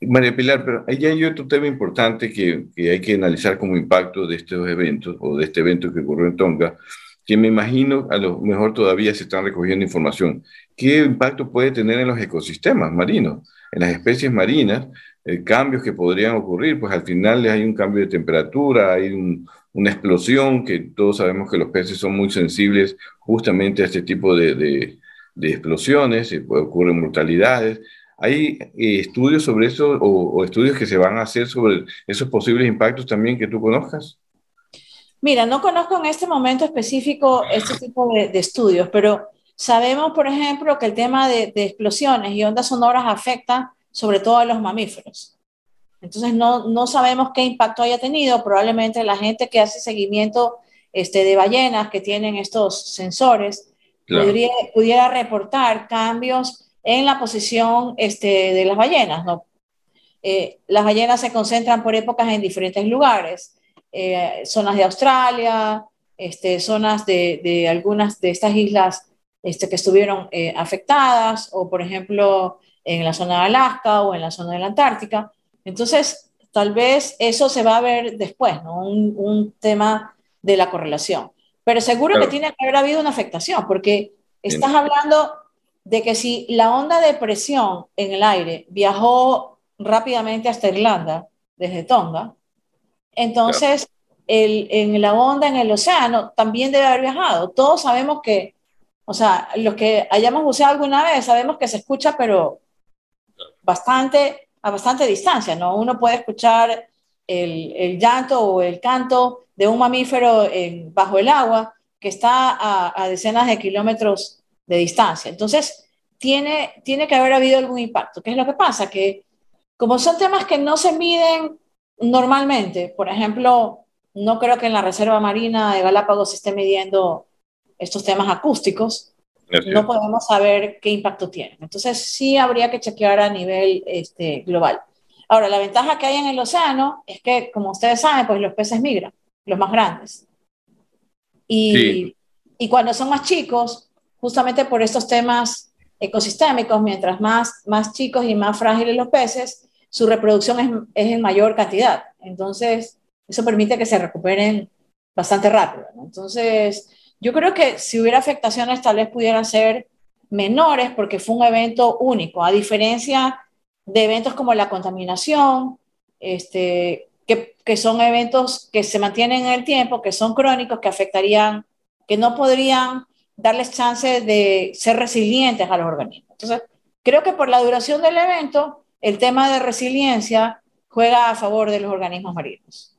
María Pilar, pero ahí hay otro tema importante que, hay que analizar como impacto de estos eventos o de este evento que ocurrió en Tonga, que me imagino a lo mejor todavía se están recogiendo información. ¿Qué impacto puede tener en los ecosistemas marinos, en las especies marinas? Eh, cambios que podrían ocurrir, pues al final hay un cambio de temperatura, hay una explosión, que todos sabemos que los peces son muy sensibles justamente a este tipo de, de, de explosiones, ocurren mortalidades. ¿Hay eh, estudios sobre eso o, estudios que se van a hacer sobre esos posibles impactos también que tú conozcas? Mira, no conozco en este momento específico este tipo de, estudios, pero sabemos, por ejemplo, que el tema de, explosiones y ondas sonoras afecta sobre todo a los mamíferos. Entonces, no, no sabemos qué impacto haya tenido. Probablemente la gente que hace seguimiento este, de ballenas que tienen estos sensores pudiera reportar cambios en la posición este, de las ballenas. ¿no? Eh, las ballenas se concentran por épocas en diferentes lugares, eh, zonas de Australia, este, zonas de, de, algunas de estas islas este, que estuvieron eh, afectadas, o por ejemplo en la zona de Alaska o en la zona de la Antártica. Entonces, tal vez eso se va a ver después, ¿no? un, un tema de la correlación. Pero seguro que tiene que haber habido una afectación, porque estás hablando de que si la onda de presión en el aire viajó rápidamente hasta Irlanda desde Tonga, entonces en la onda en el océano también debe haber viajado. Todos sabemos que, o sea, los que hayamos buceado alguna vez sabemos que se escucha, pero bastante, a bastante distancia, ¿no? Uno puede escuchar el, llanto o el canto de un mamífero bajo el agua que está a decenas de kilómetros de distancia. Entonces, tiene, tiene que haber habido algún impacto. ¿Qué es lo que pasa? Que como son temas que no se miden normalmente, por ejemplo, no creo que en la Reserva Marina de Galápagos se esté midiendo estos temas acústicos, no podemos saber qué impacto tienen. Entonces, sí habría que chequear a nivel este, global. Ahora, la ventaja que hay en el océano es que, como ustedes saben, pues los peces migran, los más grandes. Y, y cuando son más chicos, justamente por estos temas ecosistémicos, mientras más, más chicos y más frágiles los peces, su reproducción es, es en mayor cantidad. Entonces, eso permite que se recuperen bastante rápido. Entonces, yo creo que si hubiera afectaciones, tal vez pudieran ser menores porque fue un evento único, a diferencia de eventos como la contaminación, este, que, que son eventos que se mantienen en el tiempo, que son crónicos, que afectarían, que no podrían darles chance de ser resilientes a los organismos. Entonces, creo que por la duración del evento, el tema de resiliencia juega a favor de los organismos marinos.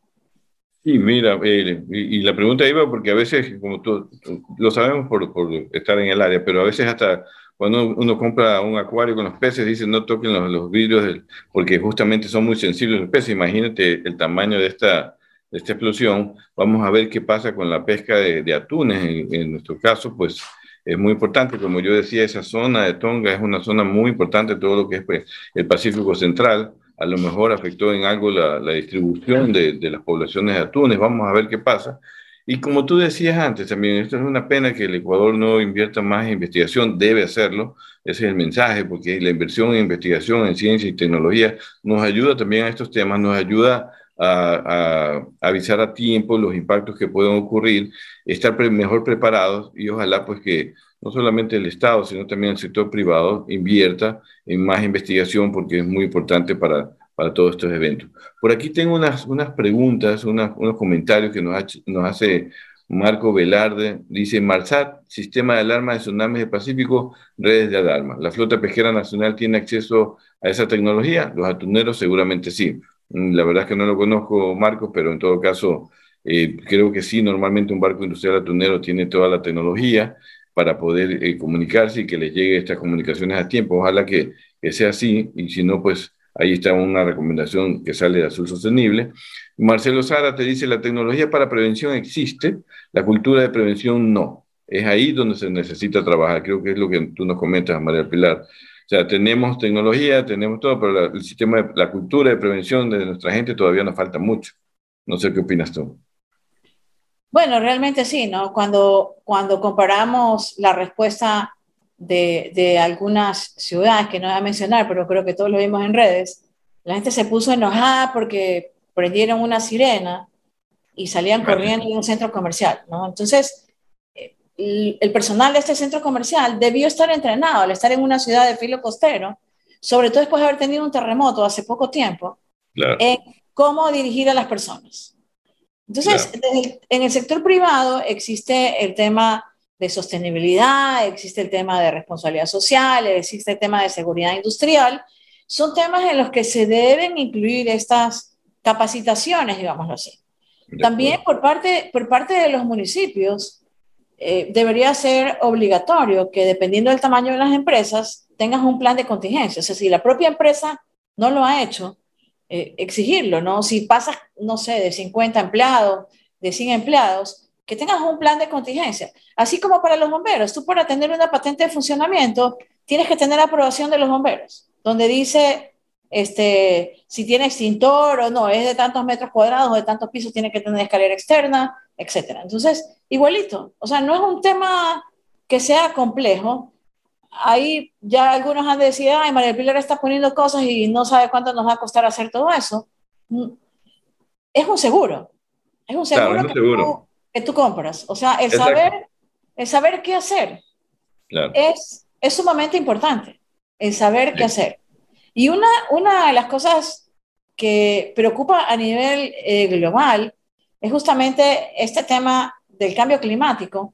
Sí, mira, eh, y, la pregunta iba porque a veces, como tú, lo sabemos por, por, estar en el área, pero a veces hasta cuando uno compra un acuario con los peces, dicen no toquen los, los vidrios porque justamente son muy sensibles los peces. Imagínate el tamaño de esta, esta explosión, vamos a ver qué pasa con la pesca de, atunes. En, nuestro caso, pues es muy importante, como yo decía, esa zona de Tonga es una zona muy importante, todo lo que es pues, el Pacífico Central. A lo mejor afectó en algo la, distribución de, de, las poblaciones de atunes, vamos a ver qué pasa. Y como tú decías antes también, esto es una pena que el Ecuador no invierta más en investigación, debe hacerlo, ese es el mensaje, porque la inversión en investigación, en ciencia y tecnología nos ayuda también a estos temas, nos ayuda a, avisar a tiempo los impactos que pueden ocurrir, estar mejor preparados y ojalá pues que no solamente el Estado, sino también el sector privado invierta en más investigación porque es muy importante para, para todos estos eventos. Por aquí tengo unas, unas preguntas, unos comentarios que nos, nos hace Marco Velarde dice, Marsat, Sistema de Alarma de Tsunamis del Pacífico, redes de alarma. ¿La flota pesquera nacional tiene acceso a esa tecnología? Los atuneros seguramente sí. Mm, la verdad es que no lo conozco, Marcos, pero en todo caso eh, creo que sí, normalmente un barco industrial atunero tiene toda la tecnología para poder eh, comunicarse y que les llegue estas comunicaciones a tiempo. Ojalá que, que sea así, y si no, pues ahí está una recomendación que sale de Azul Sostenible. Marcelo Sara te dice, la tecnología para prevención existe, la cultura de prevención no. Es ahí donde se necesita trabajar. Creo que es lo que tú nos comentas, María Pilar. O sea, tenemos tecnología, tenemos todo, pero el sistema, de, la cultura de prevención de nuestra gente todavía nos falta mucho. No sé qué opinas tú. Bueno, realmente sí, ¿no? Cuando, cuando comparamos la respuesta de, de, algunas ciudades, que no voy a mencionar, pero creo que todos lo vimos en redes, la gente se puso enojada porque prendieron una sirena y salían corriendo de un centro comercial, ¿no? Entonces, el personal de este centro comercial debió estar entrenado al estar en una ciudad de filo costero, sobre todo después de haber tenido un terremoto hace poco tiempo, en cómo dirigir a las personas. Entonces, en el sector privado existe el tema de sostenibilidad, existe el tema de responsabilidad social, existe el tema de seguridad industrial. Son temas en los que se deben incluir estas capacitaciones, digámoslo así. También por parte, por parte de los municipios, eh, debería ser obligatorio que dependiendo del tamaño de las empresas, tengas un plan de contingencia. O sea, si la propia empresa no lo ha hecho, eh, exigirlo, ¿no? Si pasas, no sé, de 50 empleados, de 100 empleados, que tengas un plan de contingencia. Así como para los bomberos, tú para tener una patente de funcionamiento, tienes que tener aprobación de los bomberos, donde dice este, si tiene extintor o no, es de tantos metros cuadrados o de tantos pisos, tiene que tener escalera externa, etc. Entonces, igualito, o sea, no es un tema que sea complejo. Ahí ya algunos han decidido, ay, María Pilar está poniendo cosas y no sabe cuánto nos va a costar hacer todo eso. Mm, es un seguro, es un seguro, que, Tú, que, Tú, compras. O sea, el saber, el saber qué hacer es, es sumamente importante, el saber qué hacer. Y una, una de las cosas que preocupa a nivel eh, global es justamente este tema del cambio climático,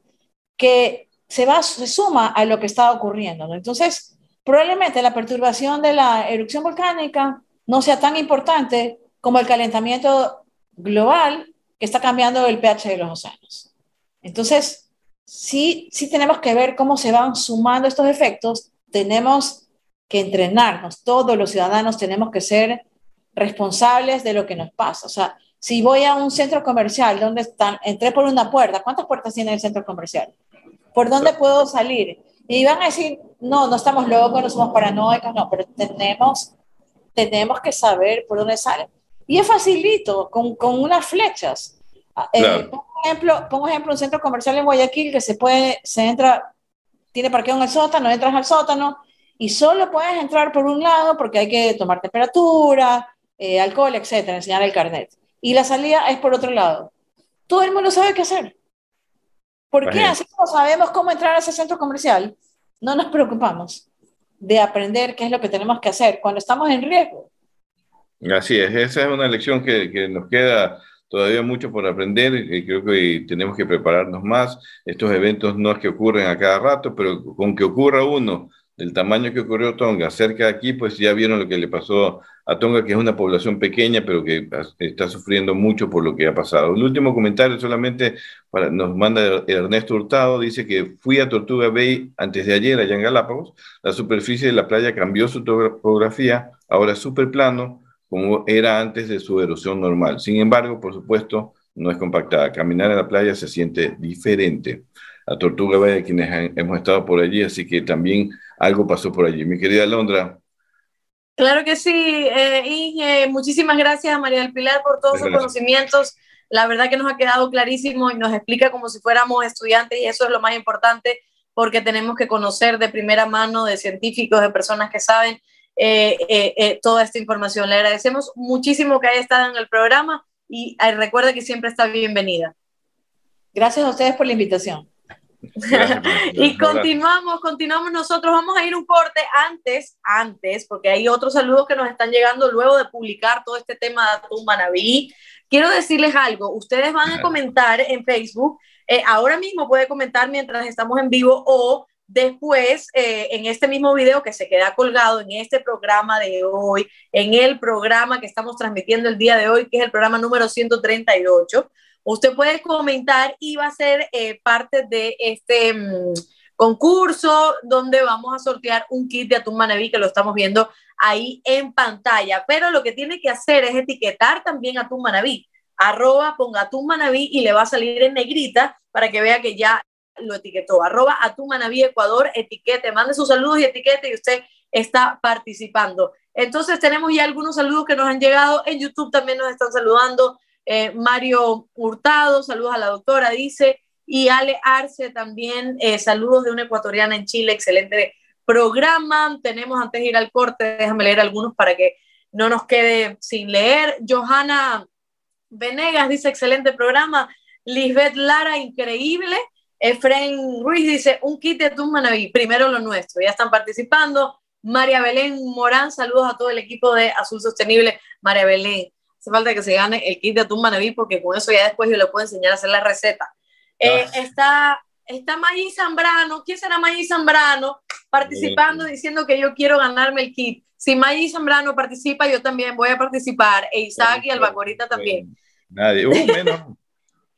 que se, va, se suma a lo que está ocurriendo. Entonces, probablemente la perturbación de la erupción volcánica no sea tan importante como el calentamiento global que está cambiando el pH de los océanos. Entonces, sí, sí tenemos que ver cómo se van sumando estos efectos. Tenemos que entrenarnos, todos los ciudadanos tenemos que ser responsables de lo que nos pasa. O sea, si voy a un centro comercial donde están, entré por una puerta, ¿cuántas puertas tiene el centro comercial? ¿Por dónde puedo salir? Y van a decir, no, no estamos locos, no somos paranoicos, no, pero tenemos, tenemos que saber por dónde salen. Y es facilito, con, con unas flechas. Ah, eh, pongo, ejemplo, pongo ejemplo un centro comercial en Guayaquil que se puede, se entra, tiene parqueo en el sótano, entras al sótano, y solo puedes entrar por un lado porque hay que tomar temperatura, eh, alcohol, etcétera, enseñar el carnet. Y la salida es por otro lado. Todo el mundo sabe qué hacer. ¿Por qué? Así como sabemos cómo entrar a ese centro comercial, no nos preocupamos de aprender qué es lo que tenemos que hacer cuando estamos en riesgo. Así es, esa es una lección que, que nos queda todavía mucho por aprender y creo que tenemos que prepararnos más. Estos eventos no es que ocurren a cada rato, pero con que ocurra uno del tamaño que ocurrió Tonga, cerca de aquí, pues ya vieron lo que le pasó a Tonga, que es una población pequeña, pero que está sufriendo mucho por lo que ha pasado. El último comentario solamente para, nos manda Ernesto Hurtado, dice que fui a Tortuga Bay antes de ayer allá en Galápagos, la superficie de la playa cambió su topografía, ahora es súper plano, como era antes de su erosión normal. Sin embargo, por supuesto, no es compactada. Caminar en la playa se siente diferente. A Tortuga Bay, quienes hemos estado por allí, así que también algo pasó por allí. Mi querida Londra. Claro que sí, eh, Inge, muchísimas gracias a María del Pilar por todos sus conocimientos. La verdad que nos ha quedado clarísimo y nos explica como si fuéramos estudiantes y eso es lo más importante porque tenemos que conocer de primera mano de científicos, de personas que saben eh, eh, toda esta información. Le agradecemos muchísimo que haya estado en el programa y recuerde que siempre está bienvenida. Gracias a ustedes por la invitación. y continuamos, continuamos nosotros. Vamos a ir un corte antes, antes, porque hay otros saludos que nos están llegando luego de publicar todo este tema de Atún Quiero decirles algo, ustedes van a comentar en Facebook eh, ahora mismo puede comentar mientras estamos en vivo o después eh, en este mismo video que se queda colgado en este programa de hoy, en el programa que estamos transmitiendo el día de hoy, que es el programa número 138. Usted puede comentar y va a ser eh, parte de este mm, concurso donde vamos a sortear un kit de atún manaví que lo estamos viendo ahí en pantalla. Pero lo que tiene que hacer es etiquetar también atún manaví. Arroba, ponga atún manaví y le va a salir en negrita para que vea que ya lo etiquetó. Arroba atún manaví Ecuador, etiquete, mande sus saludos y etiquete y usted está participando. Entonces tenemos ya algunos saludos que nos han llegado. En YouTube también nos están saludando. Eh, Mario Hurtado, saludos a la doctora, dice, y Ale Arce también, eh, saludos de una ecuatoriana en Chile, excelente programa. Tenemos antes de ir al corte, déjame leer algunos para que no nos quede sin leer. Johanna Venegas dice, excelente programa. Lisbeth Lara, increíble. Efren Ruiz dice, un kit de Tumanaví, primero lo nuestro, ya están participando. María Belén Morán, saludos a todo el equipo de Azul Sostenible. María Belén, hace falta que se gane el kit de atún manaví porque con eso ya después yo le puedo enseñar a hacer la receta. Eh, ah. Está, está Maggi Zambrano, ¿quién será Maggi Zambrano? Participando, diciendo que yo quiero ganarme el kit. Si Maggi Zambrano participa, yo también voy a participar. E Isaac y Albacorita también. Nadie, uh, menos.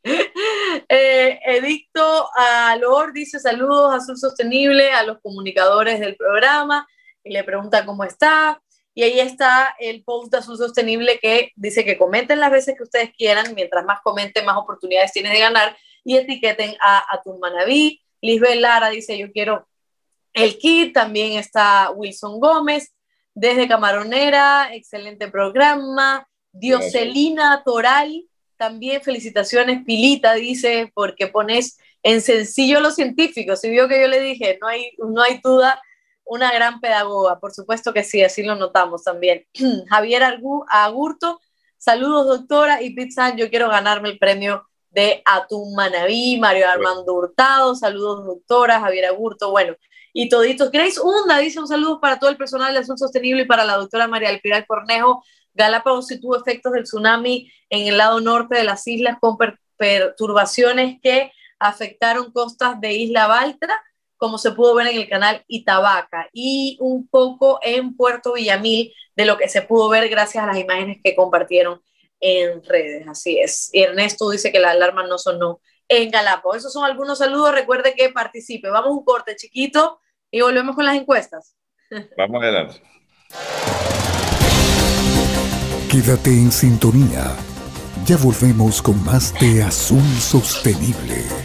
eh, Edicto Alor dice saludos a Azul Sostenible, a los comunicadores del programa, y le pregunta cómo está. Y ahí está el post de Azul Sostenible que dice que comenten las veces que ustedes quieran, mientras más comenten, más oportunidades tienen de ganar y etiqueten a Atún Manabí. Lisbeth Lara dice yo quiero el kit, también está Wilson Gómez desde Camaronera, excelente programa. Dioselina Toral, también felicitaciones, Pilita, dice, porque pones en sencillo lo científico. Si vio que yo le dije, no hay, no hay duda una gran pedagoga, por supuesto que sí, así lo notamos también. Javier Agurto, saludos doctora y Pizza, yo quiero ganarme el premio de Atún Manabí, Mario Armando Hurtado, saludos doctora, Javier Agurto, bueno, y toditos. Grace Hunda dice un saludo para todo el personal de Azul Sostenible y para la doctora María Alpiral Cornejo. Galápagos sí tuvo efectos del tsunami en el lado norte de las islas con perturbaciones que afectaron costas de Isla Baltra como se pudo ver en el canal Itabaca, y un poco en Puerto Villamil, de lo que se pudo ver gracias a las imágenes que compartieron en redes. Así es. Y Ernesto dice que la alarma no sonó en Galápagos. Esos son algunos saludos. Recuerde que participe. Vamos un corte chiquito y volvemos con las encuestas. Vamos adelante. Quédate en sintonía. Ya volvemos con más de Azul Sostenible.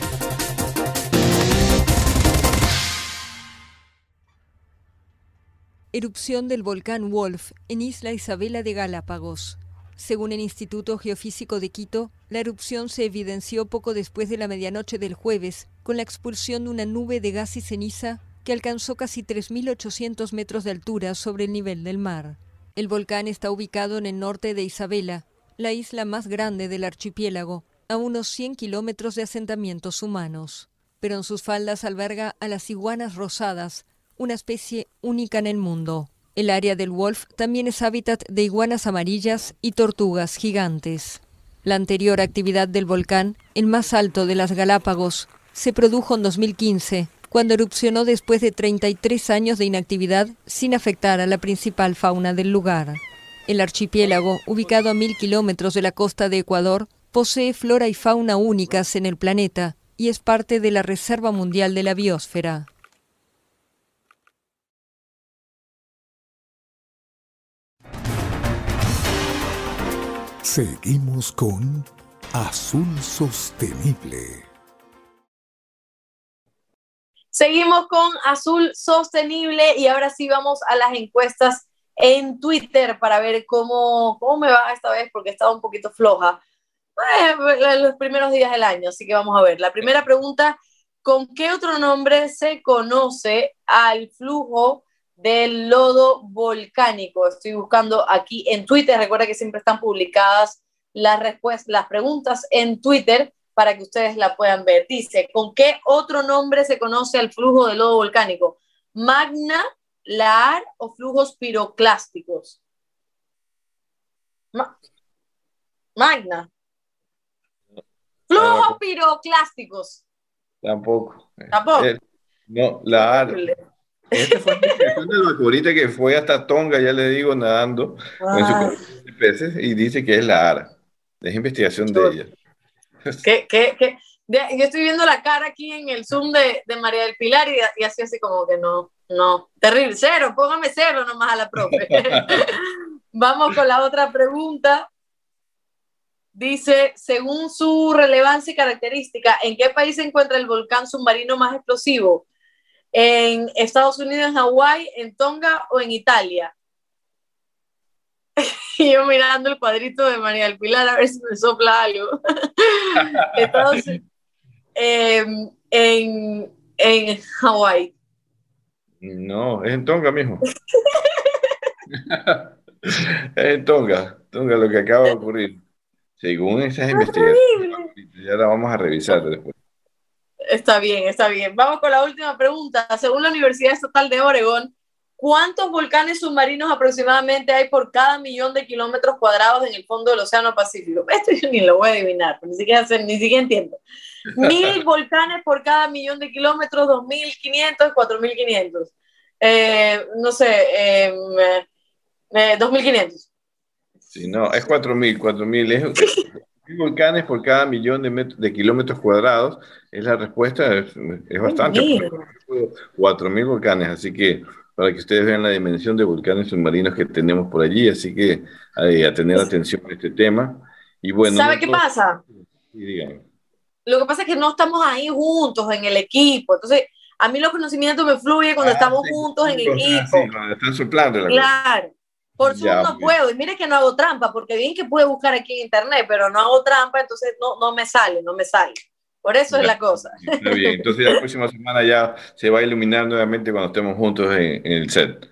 Erupción del volcán Wolf en Isla Isabela de Galápagos. Según el Instituto Geofísico de Quito, la erupción se evidenció poco después de la medianoche del jueves, con la expulsión de una nube de gas y ceniza que alcanzó casi 3.800 metros de altura sobre el nivel del mar. El volcán está ubicado en el norte de Isabela, la isla más grande del archipiélago, a unos 100 kilómetros de asentamientos humanos. Pero en sus faldas alberga a las iguanas rosadas, una especie única en el mundo. El área del Wolf también es hábitat de iguanas amarillas y tortugas gigantes. La anterior actividad del volcán, el más alto de las Galápagos, se produjo en 2015, cuando erupcionó después de 33 años de inactividad sin afectar a la principal fauna del lugar. El archipiélago, ubicado a mil kilómetros de la costa de Ecuador, posee flora y fauna únicas en el planeta y es parte de la Reserva Mundial de la Biosfera. Seguimos con Azul Sostenible. Seguimos con Azul Sostenible y ahora sí vamos a las encuestas en Twitter para ver cómo, cómo me va esta vez porque estaba un poquito floja eh, los primeros días del año, así que vamos a ver. La primera pregunta, ¿con qué otro nombre se conoce al flujo del lodo volcánico. Estoy buscando aquí en Twitter. Recuerda que siempre están publicadas las respuestas, las preguntas en Twitter para que ustedes la puedan ver. Dice, ¿con qué otro nombre se conoce al flujo del lodo volcánico? Magna, laar o flujos piroclásticos. Magna. Flujos piroclásticos. Tampoco. Tampoco. Eh, no, la Esta fue la vaporita que fue hasta Tonga, ya le digo, nadando en su de peces y dice que es la ARA. Es investigación de ella. ¿Qué, qué, qué? yo estoy viendo la cara aquí en el Zoom de, de María del Pilar y, y, así así como que no, no, terrible, cero, póngame cero nomás a la profe. Vamos con la otra pregunta. Dice, según su relevancia y característica, ¿en qué país se encuentra el volcán submarino más explosivo? En Estados Unidos, en Hawái, en Tonga o en Italia. y yo mirando el cuadrito de María del Pilar a ver si me sopla algo. Entonces, eh, en, en Hawái. No, es en Tonga mismo. es en Tonga, Tonga lo que acaba de ocurrir. Según esas investigaciones, ya la vamos a revisar después. Está bien, está bien. Vamos con la última pregunta. Según la Universidad Estatal de Oregón, ¿cuántos volcanes submarinos aproximadamente hay por cada millón de kilómetros cuadrados en el fondo del Océano Pacífico? Esto yo ni lo voy a adivinar, ni siquiera, ni siquiera entiendo. Mil volcanes por cada millón de kilómetros, 2.500, 4.500. Eh, no sé, eh, eh, 2.500. Sí, no, es 4.000, 4.000. Es, volcanes por cada millón de, de, kilómetros cuadrados, es la respuesta, es, es bastante. 4.000 volcanes, así que para que ustedes vean la dimensión de volcanes submarinos que tenemos por allí, así que hay, a tener atención a este tema. Y bueno, ¿Sabe qué pasa? Sí, Lo que pasa es que no estamos ahí juntos en el equipo, entonces a mí los conocimientos me fluyen cuando ah, estamos sí, juntos en el equipo. Sí, están soplando la Claro. Cosa. Por Zoom no puedo. Y mire que no hago trampa, porque bien que puedo buscar aquí en internet, pero no hago trampa, entonces no, no me sale, no me sale. Por eso ya, es la cosa. Está bien. Entonces la próxima semana ya se va a iluminar nuevamente cuando estemos juntos en, en el set.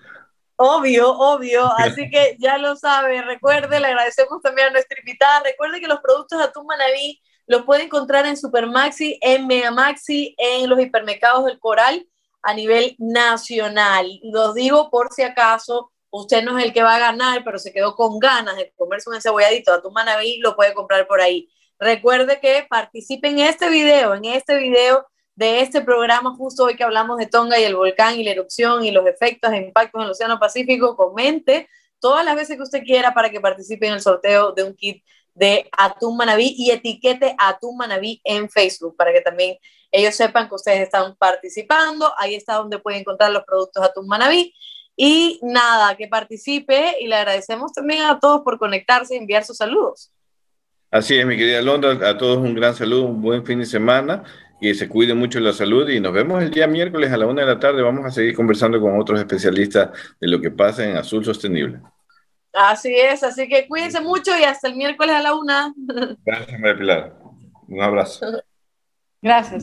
Obvio, obvio. Así que ya lo sabe. Recuerde, le agradecemos también a nuestra invitada. Recuerde que los productos de Atún Manaví los puede encontrar en Supermaxi, en Megamaxi, en los hipermercados del Coral a nivel nacional. Los digo por si acaso usted no es el que va a ganar, pero se quedó con ganas de comerse un enceboladito a tu manaví, lo puede comprar por ahí. Recuerde que participe en este video, en este video de este programa, justo hoy que hablamos de Tonga y el volcán y la erupción y los efectos e impactos en el Océano Pacífico, comente todas las veces que usted quiera para que participe en el sorteo de un kit de Atún Manabí y etiquete Atún Manabí en Facebook para que también ellos sepan que ustedes están participando. Ahí está donde pueden encontrar los productos Atún Manabí. Y nada, que participe y le agradecemos también a todos por conectarse y enviar sus saludos. Así es, mi querida Londra, a todos un gran saludo, un buen fin de semana, que se cuide mucho la salud y nos vemos el día miércoles a la una de la tarde. Vamos a seguir conversando con otros especialistas de lo que pasa en Azul Sostenible. Así es, así que cuídense mucho y hasta el miércoles a la una. Gracias, María Pilar. Un abrazo. Gracias.